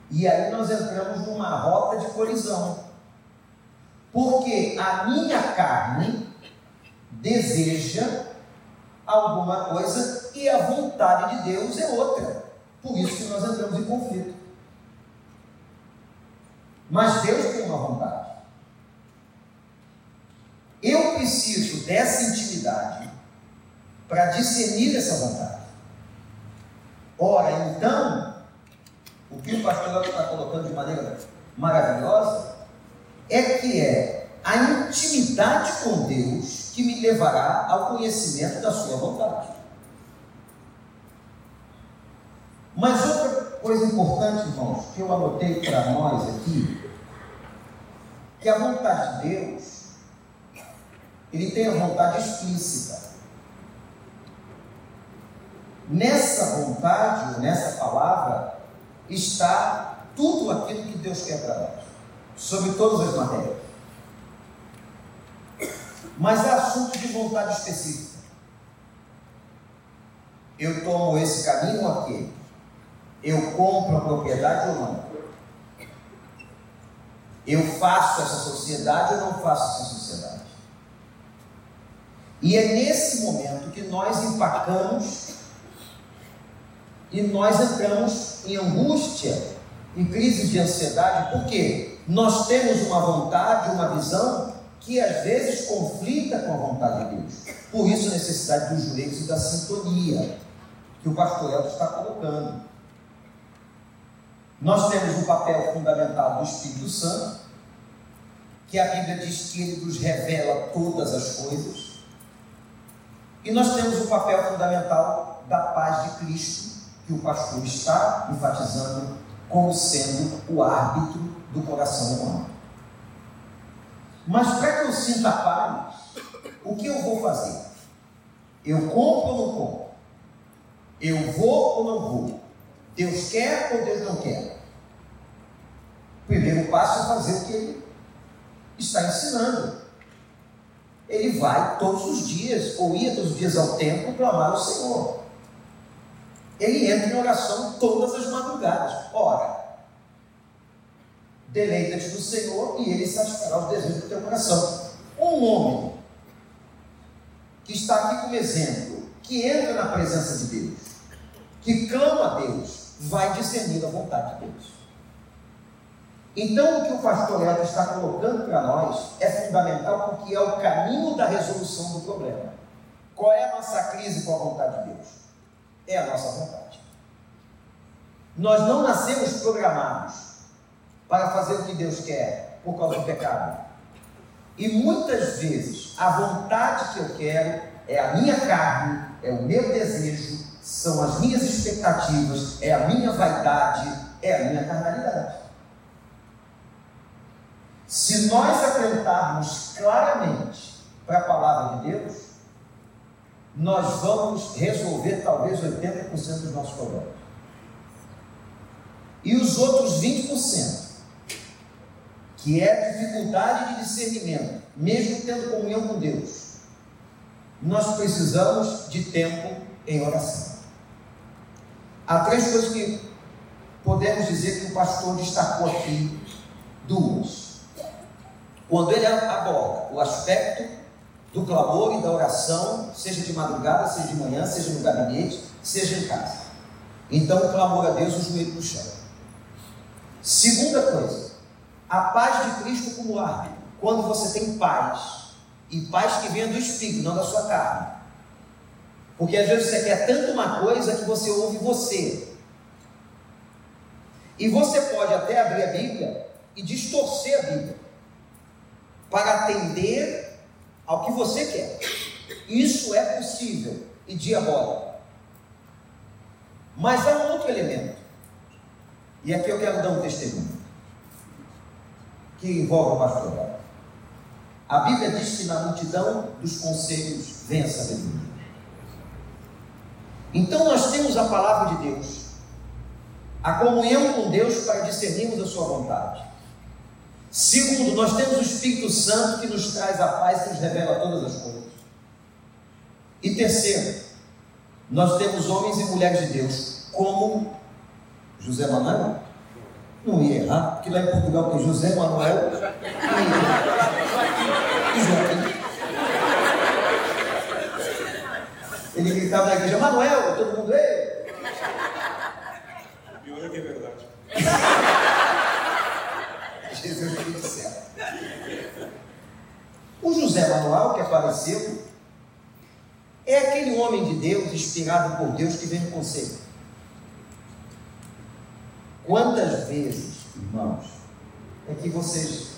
E aí nós entramos numa rota de colisão. Porque a minha carne deseja alguma coisa e a vontade de Deus é outra. Por isso que nós entramos em conflito. Mas Deus tem uma vontade. Eu preciso dessa intimidade para discernir essa vontade. Ora, então, o que o pastor está colocando de maneira maravilhosa é que é a intimidade com Deus que me levará ao conhecimento da sua vontade. Mas outra coisa importante, irmãos, que eu anotei para nós aqui, que a vontade de Deus, ele tem a vontade explícita. Nessa vontade, nessa palavra, está tudo aquilo que Deus quer para nós, sobre todas as matérias. Mas é assunto de vontade específica. Eu tomo esse caminho ou aquele? Eu compro a propriedade ou não? Eu faço essa sociedade ou não faço essa sociedade? E é nesse momento que nós empacamos e nós entramos em angústia, em crise de ansiedade, porque nós temos uma vontade, uma visão que às vezes conflita com a vontade de Deus. Por isso a necessidade dos joelhos e da sintonia que o pastor está colocando. Nós temos o papel fundamental do Espírito Santo, que a Bíblia diz que ele nos revela todas as coisas. E nós temos o papel fundamental da paz de Cristo, que o pastor está enfatizando como sendo o árbitro do coração humano. Mas para que eu sinta paz, o que eu vou fazer? Eu compro ou não compro? Eu vou ou não vou? Deus quer ou Deus não quer? O primeiro passo é fazer o que ele está ensinando. Ele vai todos os dias, ou ia todos os dias ao templo, clamar ao Senhor. Ele entra em oração todas as madrugadas. Ora, deleita-te do Senhor e ele satisfará os desejos do teu coração. Um homem que está aqui como exemplo, que entra na presença de Deus, que clama a Deus, vai discernir a vontade de Deus. Então, o que o pastor Elton está colocando para nós é fundamental porque é o caminho da resolução do problema. Qual é a nossa crise com a vontade de Deus? É a nossa vontade. Nós não nascemos programados para fazer o que Deus quer por causa do pecado. E muitas vezes a vontade que eu quero é a minha carne, é o meu desejo, são as minhas expectativas, é a minha vaidade, é a minha carnalidade. Se nós atentarmos claramente para a palavra de Deus, nós vamos resolver talvez 80% dos nossos problemas. E os outros 20%, que é a dificuldade de discernimento, mesmo tendo comunhão com Deus, nós precisamos de tempo em oração. Há três coisas que podemos dizer que o pastor destacou aqui: duas. Quando ele aborda o aspecto do clamor e da oração, seja de madrugada, seja de manhã, seja no gabinete, seja em casa. Então, o clamor a Deus, o joelho no chão. Segunda coisa, a paz de Cristo como árbitro. Quando você tem paz, e paz que vem do Espírito, não da sua carne. Porque às vezes você quer tanto uma coisa que você ouve você. E você pode até abrir a Bíblia e distorcer a Bíblia para atender ao que você quer. Isso é possível e diabólico. Mas há um outro elemento. E aqui eu quero dar um testemunho que envolve o pastoral. A Bíblia diz que na multidão dos conselhos vem a sabedoria. Então nós temos a palavra de Deus, a comunhão com Deus para discernirmos a sua vontade. Segundo, nós temos o Espírito Santo que nos traz a paz, que nos revela todas as coisas. E terceiro, nós temos homens e mulheres de Deus, como José Manuel, não ia errar, porque lá em Portugal tem José Manuel e, e Joaquim. Ele gritava na igreja, Manuel, todo mundo, ei! Pior é que é verdade. Jesus do céu. O José Manuel, que apareceu, é aquele homem de Deus, inspirado por Deus, que vem no conselho. Quantas vezes, irmãos, é que vocês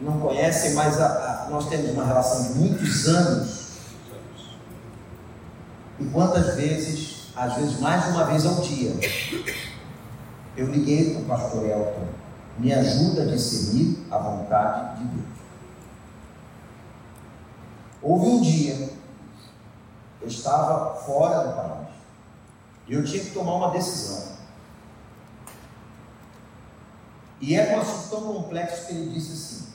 não conhecem, mas a, a, nós temos uma relação de muitos anos. E quantas vezes às vezes mais de uma vez ao dia, eu liguei para o pastor Elton, me ajuda a discernir a vontade de Deus. Houve um dia, eu estava fora do país, e eu tinha que tomar uma decisão. E era um assunto tão complexo que ele disse assim: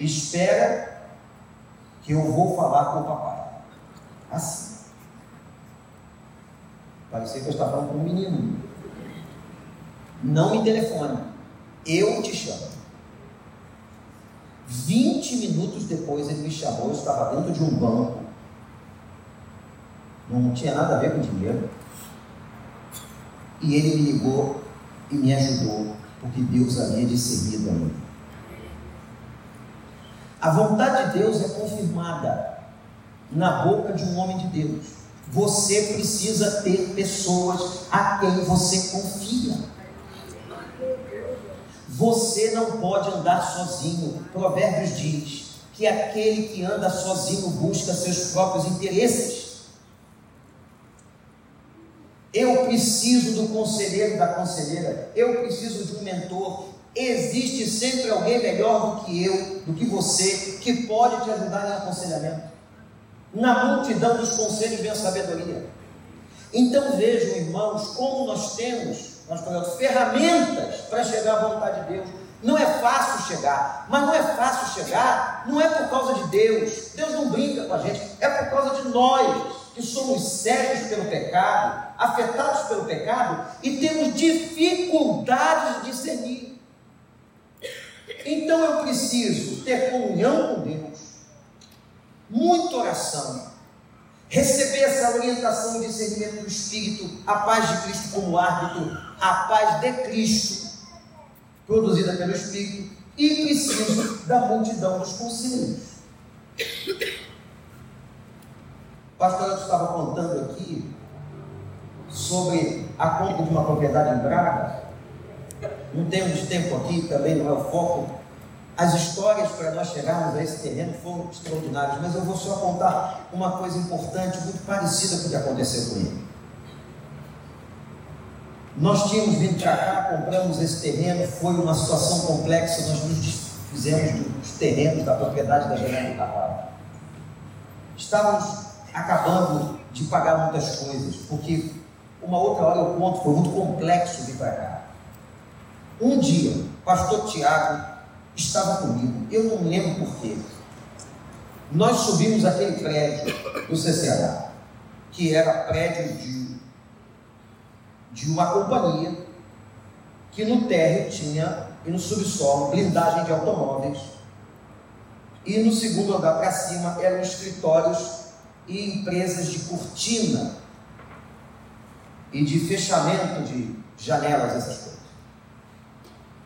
Espera que eu vou falar com o papai. Assim. Parecia que eu estava falando com um menino. Não me telefone. Eu te chamo. 20 minutos depois ele me chamou, eu estava dentro de um banco. Não tinha nada a ver com dinheiro. E ele me ligou e me ajudou, porque Deus havia discernido a mim. A vontade de Deus é confirmada na boca de um homem de Deus. Você precisa ter pessoas a quem você confia. Você não pode andar sozinho. Provérbios diz que aquele que anda sozinho busca seus próprios interesses. Eu preciso do conselheiro, da conselheira. Eu preciso de um mentor. Existe sempre alguém melhor do que eu, do que você, que pode te ajudar em aconselhamento. Na multidão dos conselhos vem a sabedoria. Então vejam, irmãos, como nós temos, nós falamos, ferramentas para chegar à vontade de Deus. Não é fácil chegar, mas não é fácil chegar, não é por causa de Deus. Deus não brinca com a gente, é por causa de nós que somos cegos pelo pecado, afetados pelo pecado e temos dificuldades de discernir. Então eu preciso ter comunhão com Deus, muita oração, receber essa orientação e discernimento do Espírito, a paz de Cristo como árbitro, a paz de Cristo, produzida pelo Espírito, e preciso da multidão dos conselhos. Pastor estava contando aqui sobre a compra de uma propriedade em Braga. Não temos tempo aqui, também não é o foco. As histórias para nós chegarmos a esse terreno foram extraordinárias, mas eu vou só contar uma coisa importante, muito parecida com o que aconteceu com ele. Nós tínhamos vindo para cá, compramos esse terreno, foi uma situação complexa, nós nos desfizemos dos terrenos da propriedade da General do Cavalo. Estávamos acabando de pagar muitas coisas, porque uma outra hora eu conto, foi muito complexo vir para cá. Um dia, o pastor Tiago estava comigo, eu não lembro porquê. Nós subimos aquele prédio do CCH, que era prédio de, de uma companhia, que no térreo tinha, e no subsolo, blindagem de automóveis, e no segundo andar para cima eram escritórios e empresas de cortina e de fechamento de janelas, essas coisas.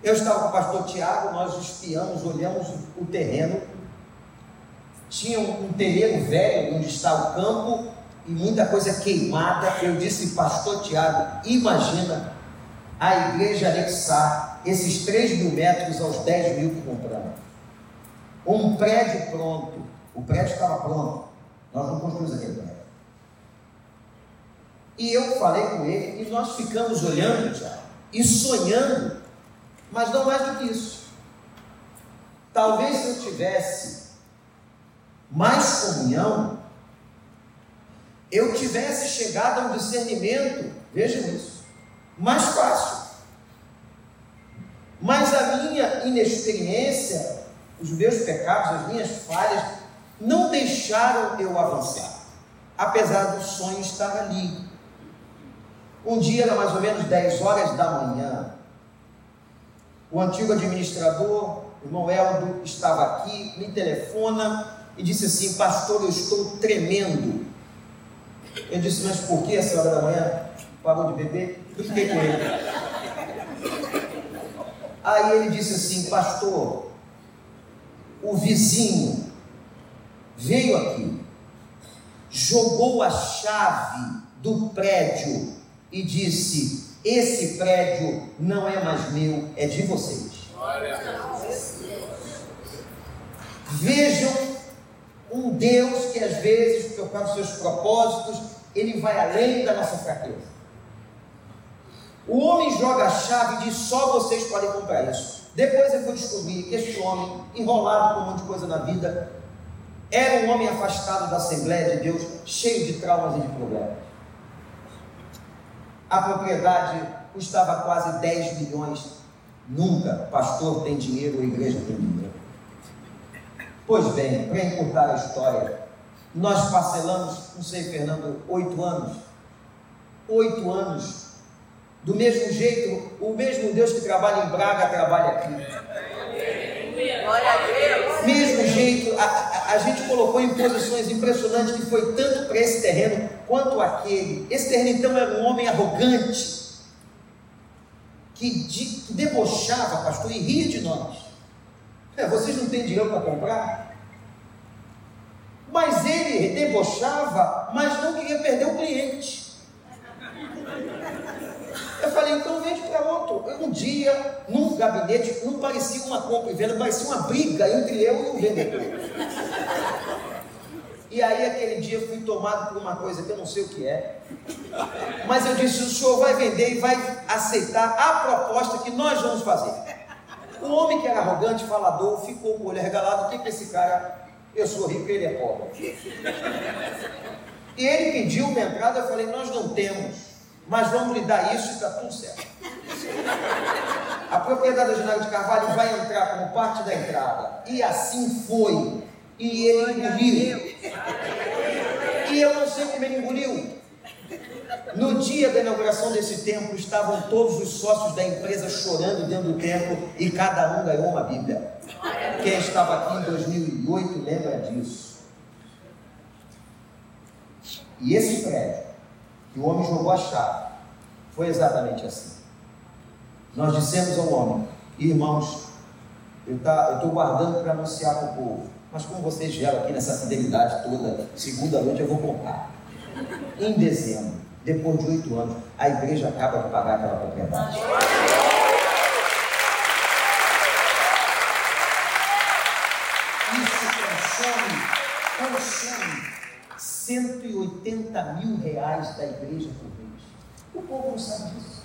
Eu estava com o pastor Tiago, nós espiamos, olhamos o terreno. Tinha um terreno velho onde está o campo e muita coisa queimada. Eu disse, pastor Tiago, imagina a igreja anexar esses 3 mil metros aos 10 mil que compramos. Um prédio pronto. O prédio estava pronto. Nós não construímos aquele prédio. E eu falei com ele e nós ficamos olhando já e sonhando, mas não mais do que isso. Talvez se eu tivesse mais comunhão, eu tivesse chegado a um discernimento, vejam isso, mais fácil. Mas a minha inexperiência, os meus pecados, as minhas falhas, não deixaram eu avançar, apesar do sonho estar ali. Um dia, era mais ou menos 10 horas da manhã, o antigo administrador, o irmão Eldo, estava aqui, me telefona e disse assim: Pastor, eu estou tremendo. Eu disse: Mas por que essa hora da manhã? Parou de beber? Fiquei com ele. Aí ele disse assim: Pastor, o vizinho veio aqui, jogou a chave do prédio e disse: Esse prédio não é mais meu, é de vocês. Vejam um Deus que às vezes, por causa dos seus propósitos, ele vai além da nossa fraqueza. O homem joga a chave e diz: só vocês podem comprar isso. Depois eu vou descobrir que este homem, enrolado com um monte de coisa na vida, era um homem afastado da Assembleia de Deus, cheio de traumas e de problemas. A propriedade custava quase 10 milhões. Nunca pastor tem dinheiro ou igreja tem dinheiro. Pois bem, para encurtar a história, nós parcelamos, não sei, Fernando, oito anos. Oito anos do mesmo jeito, o mesmo Deus que trabalha em Braga trabalha aqui. Mesmo jeito, a, a, a gente colocou em posições impressionantes que foi tanto para esse terreno quanto aquele. Esse terreno então era um homem arrogante que, de, que debochava, pastor, e ria de nós. É, vocês não têm dinheiro para comprar? Mas ele debochava, mas não queria perder o cliente. Eu falei, então vende para outro. Um dia, num gabinete, não parecia uma compra e venda, parecia uma briga entre eu e o vendedor. E aí, aquele dia, fui tomado por uma coisa que eu não sei o que é. Mas eu disse: o senhor vai vender e vai aceitar a proposta que nós vamos fazer. O homem que era arrogante, falador, ficou com o olho regalado. O que, que esse cara. Eu sou rico, ele é pobre. E ele pediu uma entrada. Eu falei: nós não temos mas vamos lhe dar isso e está tudo certo. A propriedade da Janela de Carvalho vai entrar como parte da entrada. E assim foi. E ele engoliu. E eu não sei como ele engoliu. No dia da inauguração desse templo, estavam todos os sócios da empresa chorando dentro do templo e cada um ganhou uma Bíblia. Quem estava aqui em 2008 lembra disso. E esse prédio o homem jogou a chave. Foi exatamente assim. Nós dissemos ao homem, irmãos, eu tá, estou guardando para anunciar para o povo, mas como vocês vieram aqui nessa fidelidade toda, segunda noite eu vou contar. Em dezembro, depois de oito anos, a igreja acaba de pagar aquela propriedade. Isso consome, consome 180 mil reais da igreja por mês. O povo não sabe disso.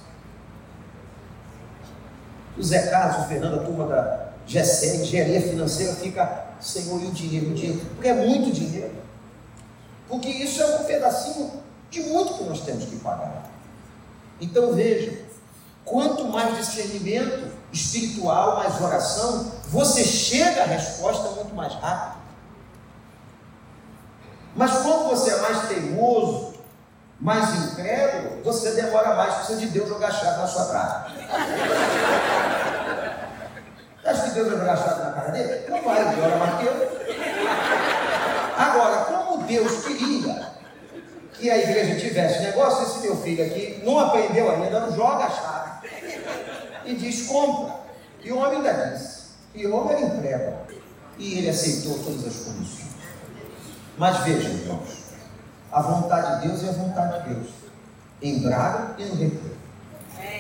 O Zé Carlos, o Fernando, a turma da GSE, engenharia financeira, fica, Senhor, e o dinheiro, o dinheiro? Porque é muito dinheiro. Porque isso é um pedacinho de muito que nós temos que pagar. Então veja, quanto mais discernimento espiritual, mais oração, você chega à resposta muito mais rápido. Mas quando você é mais teimoso, mais incrédulo, você demora mais, precisa de Deus jogar chave na sua cara. Acha que Deus vai jogar chave na cara dele? Não vai, ele ora mais que eu. Agora, como Deus queria que a igreja tivesse negócio, esse meu filho aqui não aprendeu ainda, não joga a chave. E diz, compra. E o homem ainda disse. E o homem era incrédulo. E ele aceitou todas as condições. Mas vejam, irmãos, a vontade de Deus é a vontade de Deus, em Braga e no Recreio.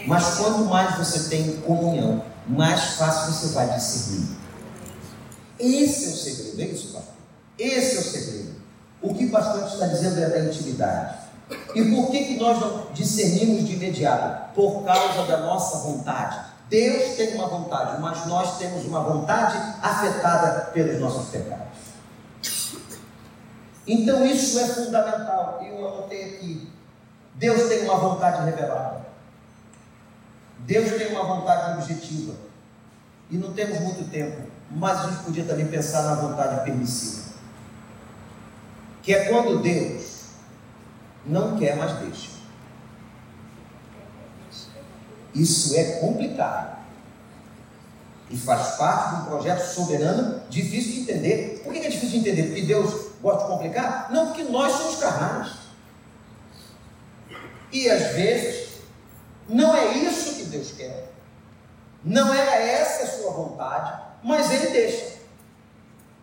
Mas quanto mais você tem comunhão, mais fácil você vai discernir. Esse é o segredo, é isso, pastor? Esse é o segredo. O que o pastor está dizendo é da intimidade. E por que, que nós não discernimos de imediato? Por causa da nossa vontade. Deus tem uma vontade, mas nós temos uma vontade afetada pelos nossos pecados. Então isso é fundamental. Eu anotei aqui. Deus tem uma vontade revelada. Deus tem uma vontade objetiva. E não temos muito tempo. Mas a gente podia também pensar na vontade permissiva. Que é quando Deus não quer, mas deixa. Isso é complicado. E faz parte de um projeto soberano difícil de entender. Por que é difícil de entender? Porque Deus gosta de complicar? Não, porque nós somos carnais. E às vezes, não é isso que Deus quer. Não era essa a sua vontade, mas Ele deixa.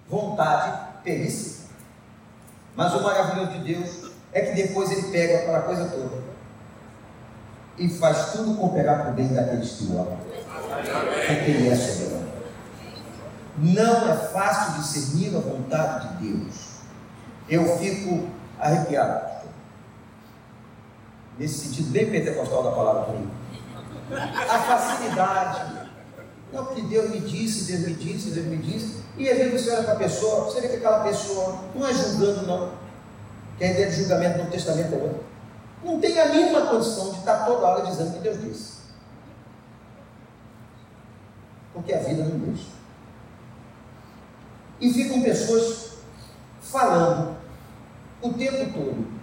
Vontade permissiva. Mas o maravilhoso de Deus é que depois Ele pega aquela coisa toda e faz tudo cooperar para o bem daqueles que o amam. Porque Ele é soberano. Não é fácil discernir a vontade de Deus eu fico arrepiado. nesse sentido bem pentecostal da palavra comigo. A facilidade. Não, porque Deus me disse, Deus me disse, Deus me disse. E às vezes você olha para a pessoa, você vê que aquela pessoa não é julgando, não. Que a ideia de julgamento no Testamento é outra. Não tem a mínima condição de estar toda hora dizendo que Deus disse. Porque a vida não deixa. E ficam pessoas falando o tempo todo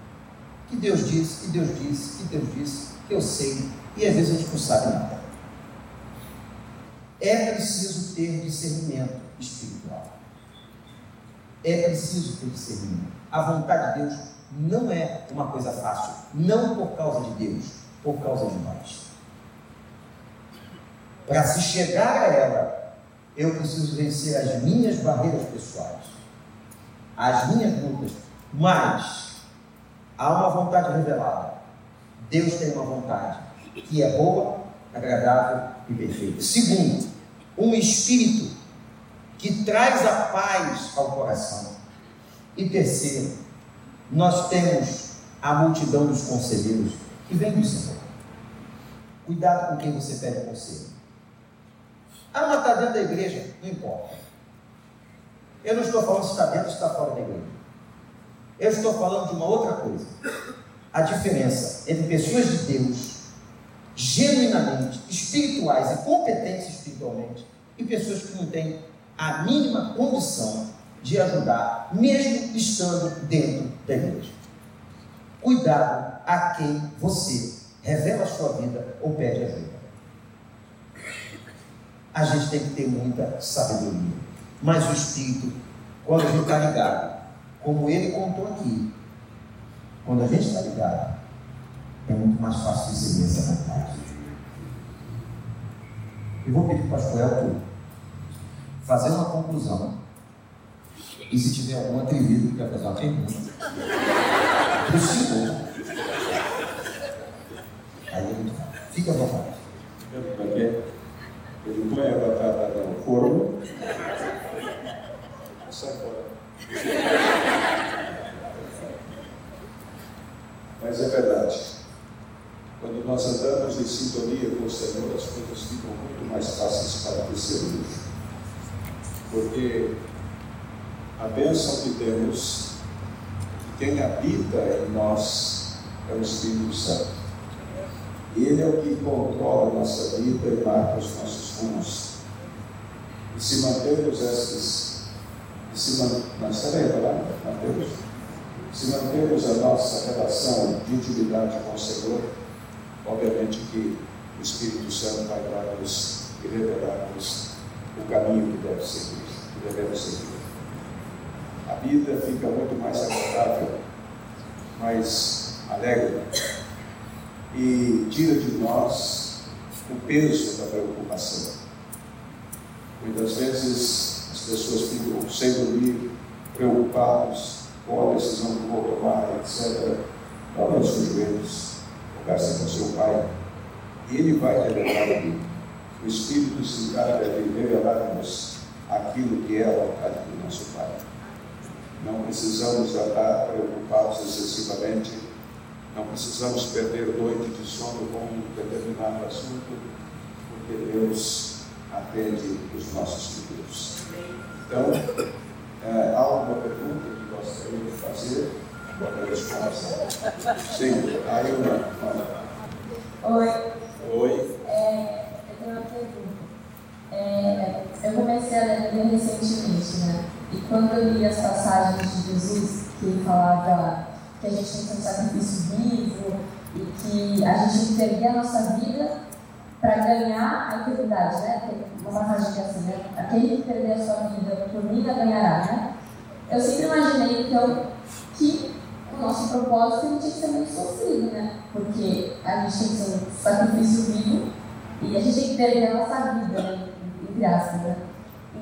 que Deus disse, que Deus disse, que Deus disse, que eu sei, e às vezes a gente não sabe nada. É preciso ter discernimento espiritual. É preciso ter discernimento. A vontade de Deus não é uma coisa fácil, não por causa de Deus, por causa de nós. Para se chegar a ela, eu preciso vencer as minhas barreiras pessoais, as minhas lutas, mas há uma vontade revelada. Deus tem uma vontade que é boa, agradável e perfeita. Segundo, um espírito que traz a paz ao coração. E terceiro, nós temos a multidão dos conselheiros que vem do Senhor. Cuidado com quem você pede conselho. Ah, mas está dentro da igreja, não importa. Eu não estou falando se está dentro ou se está fora da igreja. Eu estou falando de uma outra coisa. A diferença entre pessoas de Deus, genuinamente espirituais e competentes espiritualmente, e pessoas que não têm a mínima condição de ajudar, mesmo estando dentro da igreja. Cuidado a quem você revela a sua vida ou pede ajuda. A gente tem que ter muita sabedoria. Mas o Espírito, quando a gente está ligado, como ele contou aqui, quando a gente está ligado, é muito mais fácil receber essa vontade. Eu vou pedir para o pastor fazer uma conclusão. E se tiver algum atrevido que quer fazer uma pergunta, para o senhor. Aí ele fica à vontade. Ele põe a batata no forno, sai fora. Mas é verdade. Quando nós andamos em sintonia com o Senhor, as coisas ficam muito mais fáceis para perceber. Porque a bênção que temos, quem habita em nós, é o Espírito Santo. Ele é o que controla a nossa vida e marca os nossos rumos. E se mantermos esses, e se man, Mateus, se mantermos a nossa relação de intimidade com o Senhor, obviamente que o Espírito Santo vai dar-nos e revelar-nos o caminho que deve seguir, que devemos seguir. A vida fica muito mais agradável, mais alegre e tira de nós o peso da preocupação. Muitas vezes as pessoas ficam sem dormir, preocupados com a decisão que vão tomar, etc. Dobra os joelhos, conversa com seu pai, e ele vai revelar aqui. O Espírito se encarga de revelar-nos aquilo que é a vontade do nosso Pai. Não precisamos estar preocupados excessivamente, não precisamos perder noite de sono com um determinado assunto, porque Deus atende os nossos pedidos. Então, é, há alguma pergunta que gostaria de fazer? Sim, aí uma. Oi. Oi. É, eu tenho uma pergunta. É, eu comecei a ler bem recentemente, né? E quando eu li as passagens de Jesus, que ele falava que a gente tem que ser um sacrifício vivo e que a gente tem que perder a nossa vida para ganhar a eternidade, né? Tem uma passagem que é assim, né? Aquele que perder a sua vida por mim a ganhará, né? Eu sempre imaginei, então, que nosso propósito ele tinha que ser muito sofrido, né? Porque a gente tem que ser um sacrifício vivo e a gente tem que perder a nossa vida, né? entre aspas, né?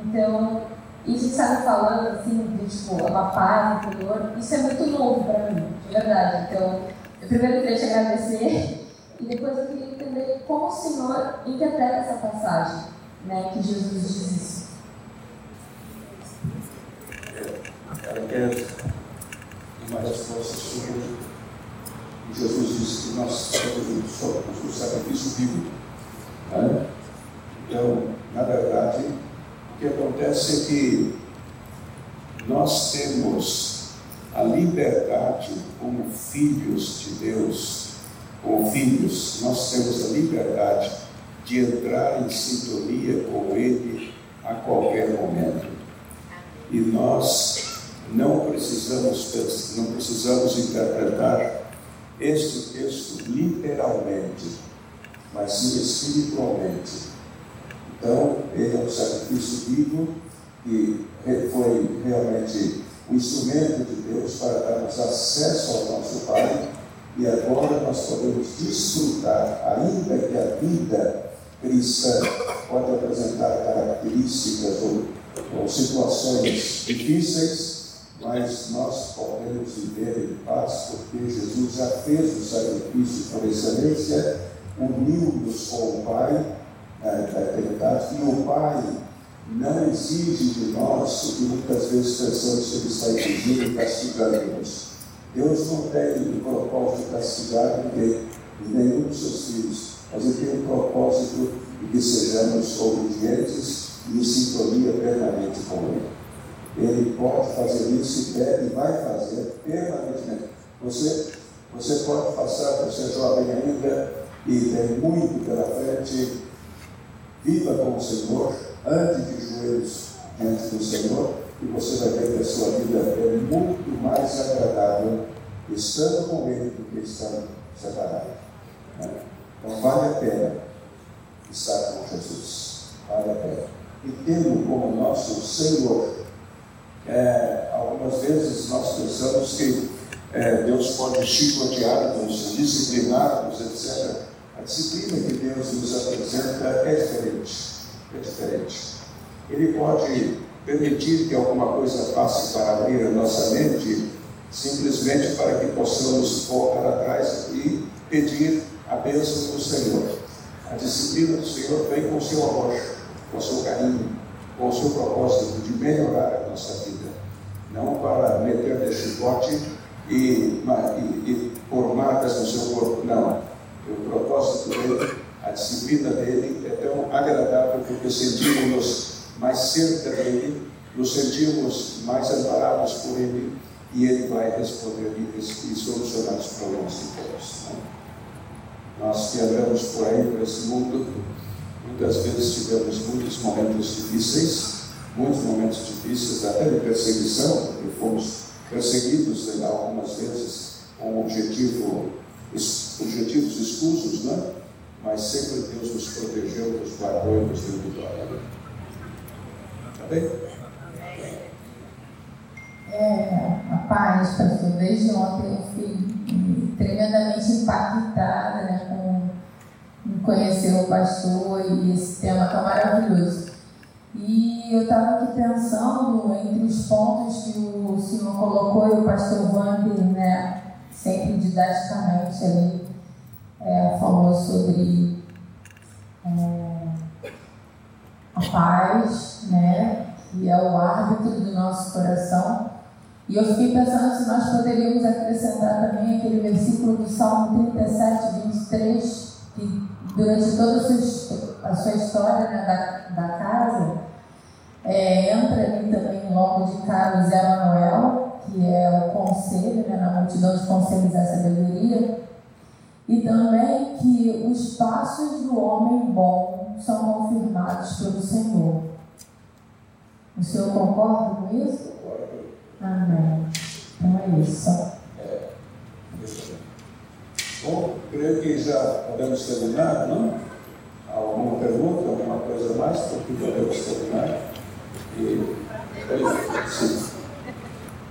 Então, isso que está falando, assim, de tipo, uma paz interior, isso é muito novo para mim, de verdade. Então, eu primeiro queria te agradecer e depois eu queria entender como o Senhor interpreta essa passagem, né? Que Jesus diz isso. Quer uma resposta sua. E Jesus disse que nós somos o sacrifício vivo. Né? Então, na verdade, o que acontece é que nós temos a liberdade como filhos de Deus, como filhos, nós temos a liberdade de entrar em sintonia com Ele a qualquer momento. E nós não precisamos, não precisamos interpretar este texto literalmente, mas sim espiritualmente. Então, ele é um sacrifício vivo que foi realmente o um instrumento de Deus para darmos acesso ao nosso Pai e agora nós podemos desfrutar, ainda que a vida cristã pode apresentar características ou, ou situações difíceis, mas nós podemos viver em paz porque Jesus já fez o sacrifício por excelência, uniu-nos com o Pai da eternidade, e o Pai não exige de nós o que muitas vezes pensamos que Ele está exigindo e castigando-nos. Deus não tem o propósito de castigar ninguém, nenhum dos seus filhos, mas Ele tem o propósito de que sejamos obedientes e em sintonia permanente com Ele. Ele pode fazer isso deve e vai fazer permanentemente. Você, você pode passar, você é jovem ainda e tem muito pela frente, viva com o Senhor, ande de joelhos diante do Senhor e você vai ver que a sua vida é muito mais agradável estando com Ele do que estando separado. Né? Então vale a pena estar com Jesus. Vale a pena. E tendo como nosso Senhor, é, algumas vezes nós pensamos que é, Deus pode chicotear-nos, disciplinar-nos, etc. A disciplina que Deus nos apresenta é diferente. É diferente. Ele pode permitir que alguma coisa passe para abrir a nossa mente, simplesmente para que possamos voltar atrás e pedir a bênção do Senhor. A disciplina do Senhor vem com o seu amor, com o seu carinho, com o seu propósito de melhorar nossa vida. Não para meter de chicote e, e, e pôr marcas no seu corpo, não. O propósito dele, a disciplina dele é tão agradável porque sentimos mais cerca dele, nos sentimos mais amparados por ele e ele vai responder e, e solucionar os problemas de todos. Né? Nós que andamos por aí, por esse mundo, muitas vezes tivemos muitos momentos difíceis, muitos momentos difíceis, até de perseguição, porque fomos perseguidos né, algumas vezes com objetivo, objetivos escusos, né? mas sempre Deus nos protegeu, nos guardou e nos deu vitória. Tá bem? É, a paz, pastor, desde ontem eu fui tremendamente impactada né, com conhecer o pastor e esse tema tão maravilhoso. E eu estava aqui pensando entre os pontos que o senhor colocou e o pastor Vamp, né, sempre didaticamente ali, é, falou sobre é, a paz, né, que é o árbitro do nosso coração. E eu fiquei pensando se nós poderíamos acrescentar também aquele versículo do Salmo 37, 23, que durante toda a sua, a sua história né, da, da casa, é, entra ali também logo de cara o Zé Manuel, que é o conselho, né, na multidão de conselhos da sabedoria, e também que os passos do homem bom são confirmados pelo Senhor. O senhor concorda com isso? Amém. Então é isso. É. Bom, creio que já podemos terminar, não? Alguma pergunta, alguma coisa mais? Porque podemos terminar. E...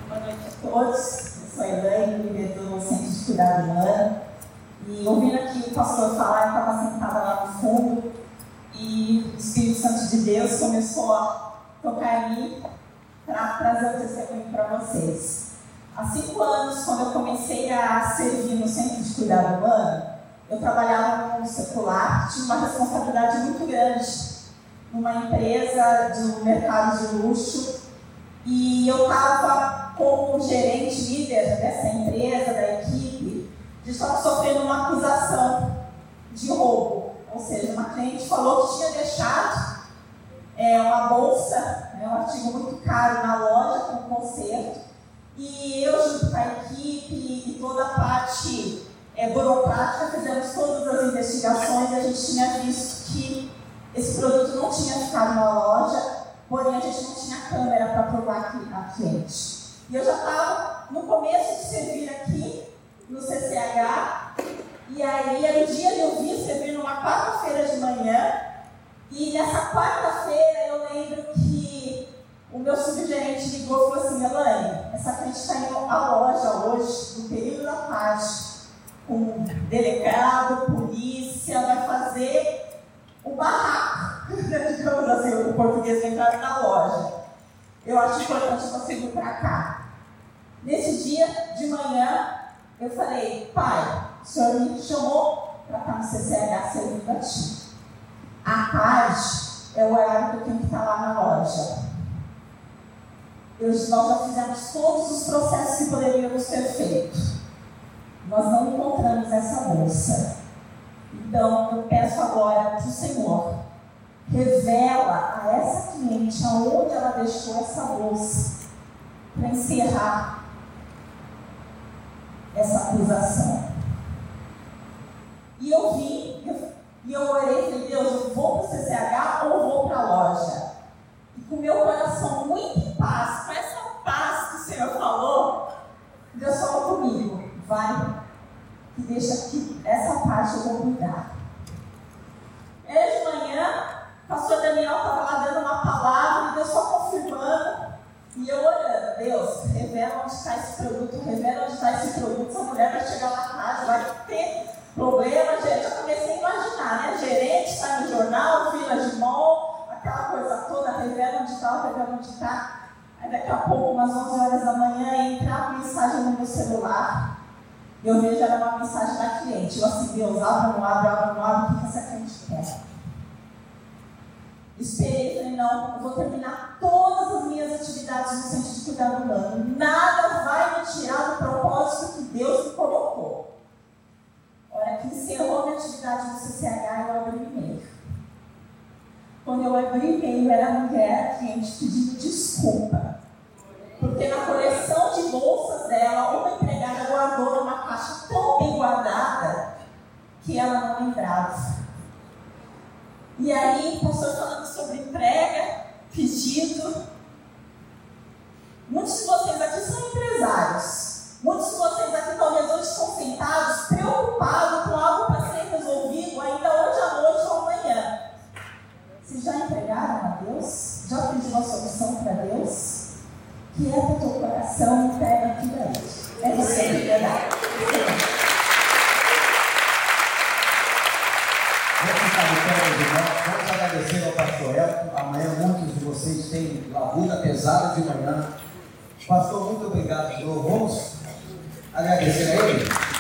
Boa noite a todos. Eu sou a Elaine, líder do Centro de Cuidado Humano. E ouvindo aqui o pastor falar, eu estava sentada lá no fundo e o Espírito Santo de Deus começou a tocar em mim para trazer o testemunho para vocês. Há cinco anos, quando eu comecei a servir no Centro de Cuidado Humano, eu trabalhava no secular, tinha uma responsabilidade muito grande uma empresa de um mercado de luxo e eu estava como gerente líder dessa empresa, da equipe, de estar sofrendo uma acusação de roubo. Ou seja, uma cliente falou que tinha deixado é, uma bolsa, né, um artigo muito caro na loja com um conserto, e eu junto com a equipe e toda a parte é, burocrática fizemos todas as investigações e a gente tinha visto que esse produto não tinha ficado na loja, porém a gente não tinha câmera para provar a cliente. E eu já estava no começo de servir aqui, no CCH, e aí era o dia de eu vir servir numa quarta-feira de manhã, e nessa quarta-feira eu lembro que o meu subgerente ligou e falou assim, Elaine, essa cliente está indo à loja hoje, no período da tarde, com delegado, polícia, vai fazer o barraco, *laughs* digamos assim, o português entrar na loja. Eu acho importante você vir para cá. Nesse dia de manhã, eu falei, pai, o senhor me chamou para estar no CCH servindo a ti. À tarde é o horário que eu tenho que estar lá na loja. Eu, nós já fizemos todos os processos que poderíamos ter feito. Nós não encontramos essa moça. Então, eu peço agora para o Senhor, revela a essa cliente aonde ela deixou essa bolsa para encerrar essa acusação. E eu vim, e eu orei e falei, Deus, eu vou para o CCH ou vou para a loja? E com meu coração muito em paz, com essa paz que o Senhor falou, Deus falou comigo, vai, que deixa que essa parte eu vou cuidar. Era de manhã, o pastor Daniel estava lá dando uma palavra, e Deus só confirmando, e eu orando, Deus, revela onde está esse produto, revela onde está esse produto, essa mulher vai chegar lá casa, vai ter problema, gente, eu comecei a imaginar, né? Gerente está no jornal, fila de mall, aquela coisa toda, revela onde está, revela onde está. Aí daqui a pouco, umas 11 horas da manhã, entra a mensagem no meu celular. Eu vejo era uma mensagem da cliente. Eu assim, Deus, abre, não abre, abre, não abre, o que essa cliente quer? Esperei, falei, não, eu vou terminar todas as minhas atividades no centro de cuidado humano. Nada vai me tirar do propósito que Deus me colocou hora que encerrou minha atividade no CCH, eu abri e-mail. Quando eu abri e-mail, era mulher cliente pedindo desculpa. Porque na coleção de bolsas dela, uma empregada guardou numa caixa tão bem guardada que ela não lembrava. E aí, o pastor falando sobre entrega, pedido. Muitos de vocês aqui são empresários. Muitos de vocês aqui talvez hoje estão sentados, preocupados com algo para ser resolvido ainda hoje à noite ou amanhã. Vocês já entregaram a Deus? Já pediram a solução para Deus? Que é para o teu coração, entrega aqui a Ele. É você que vai dar. Vamos ficar de pé. Vamos agradecer ao pastor Elton. Amanhã muitos de vocês têm labuta pesada de manhã. Pastor, muito obrigado. Vamos agradecer a ele.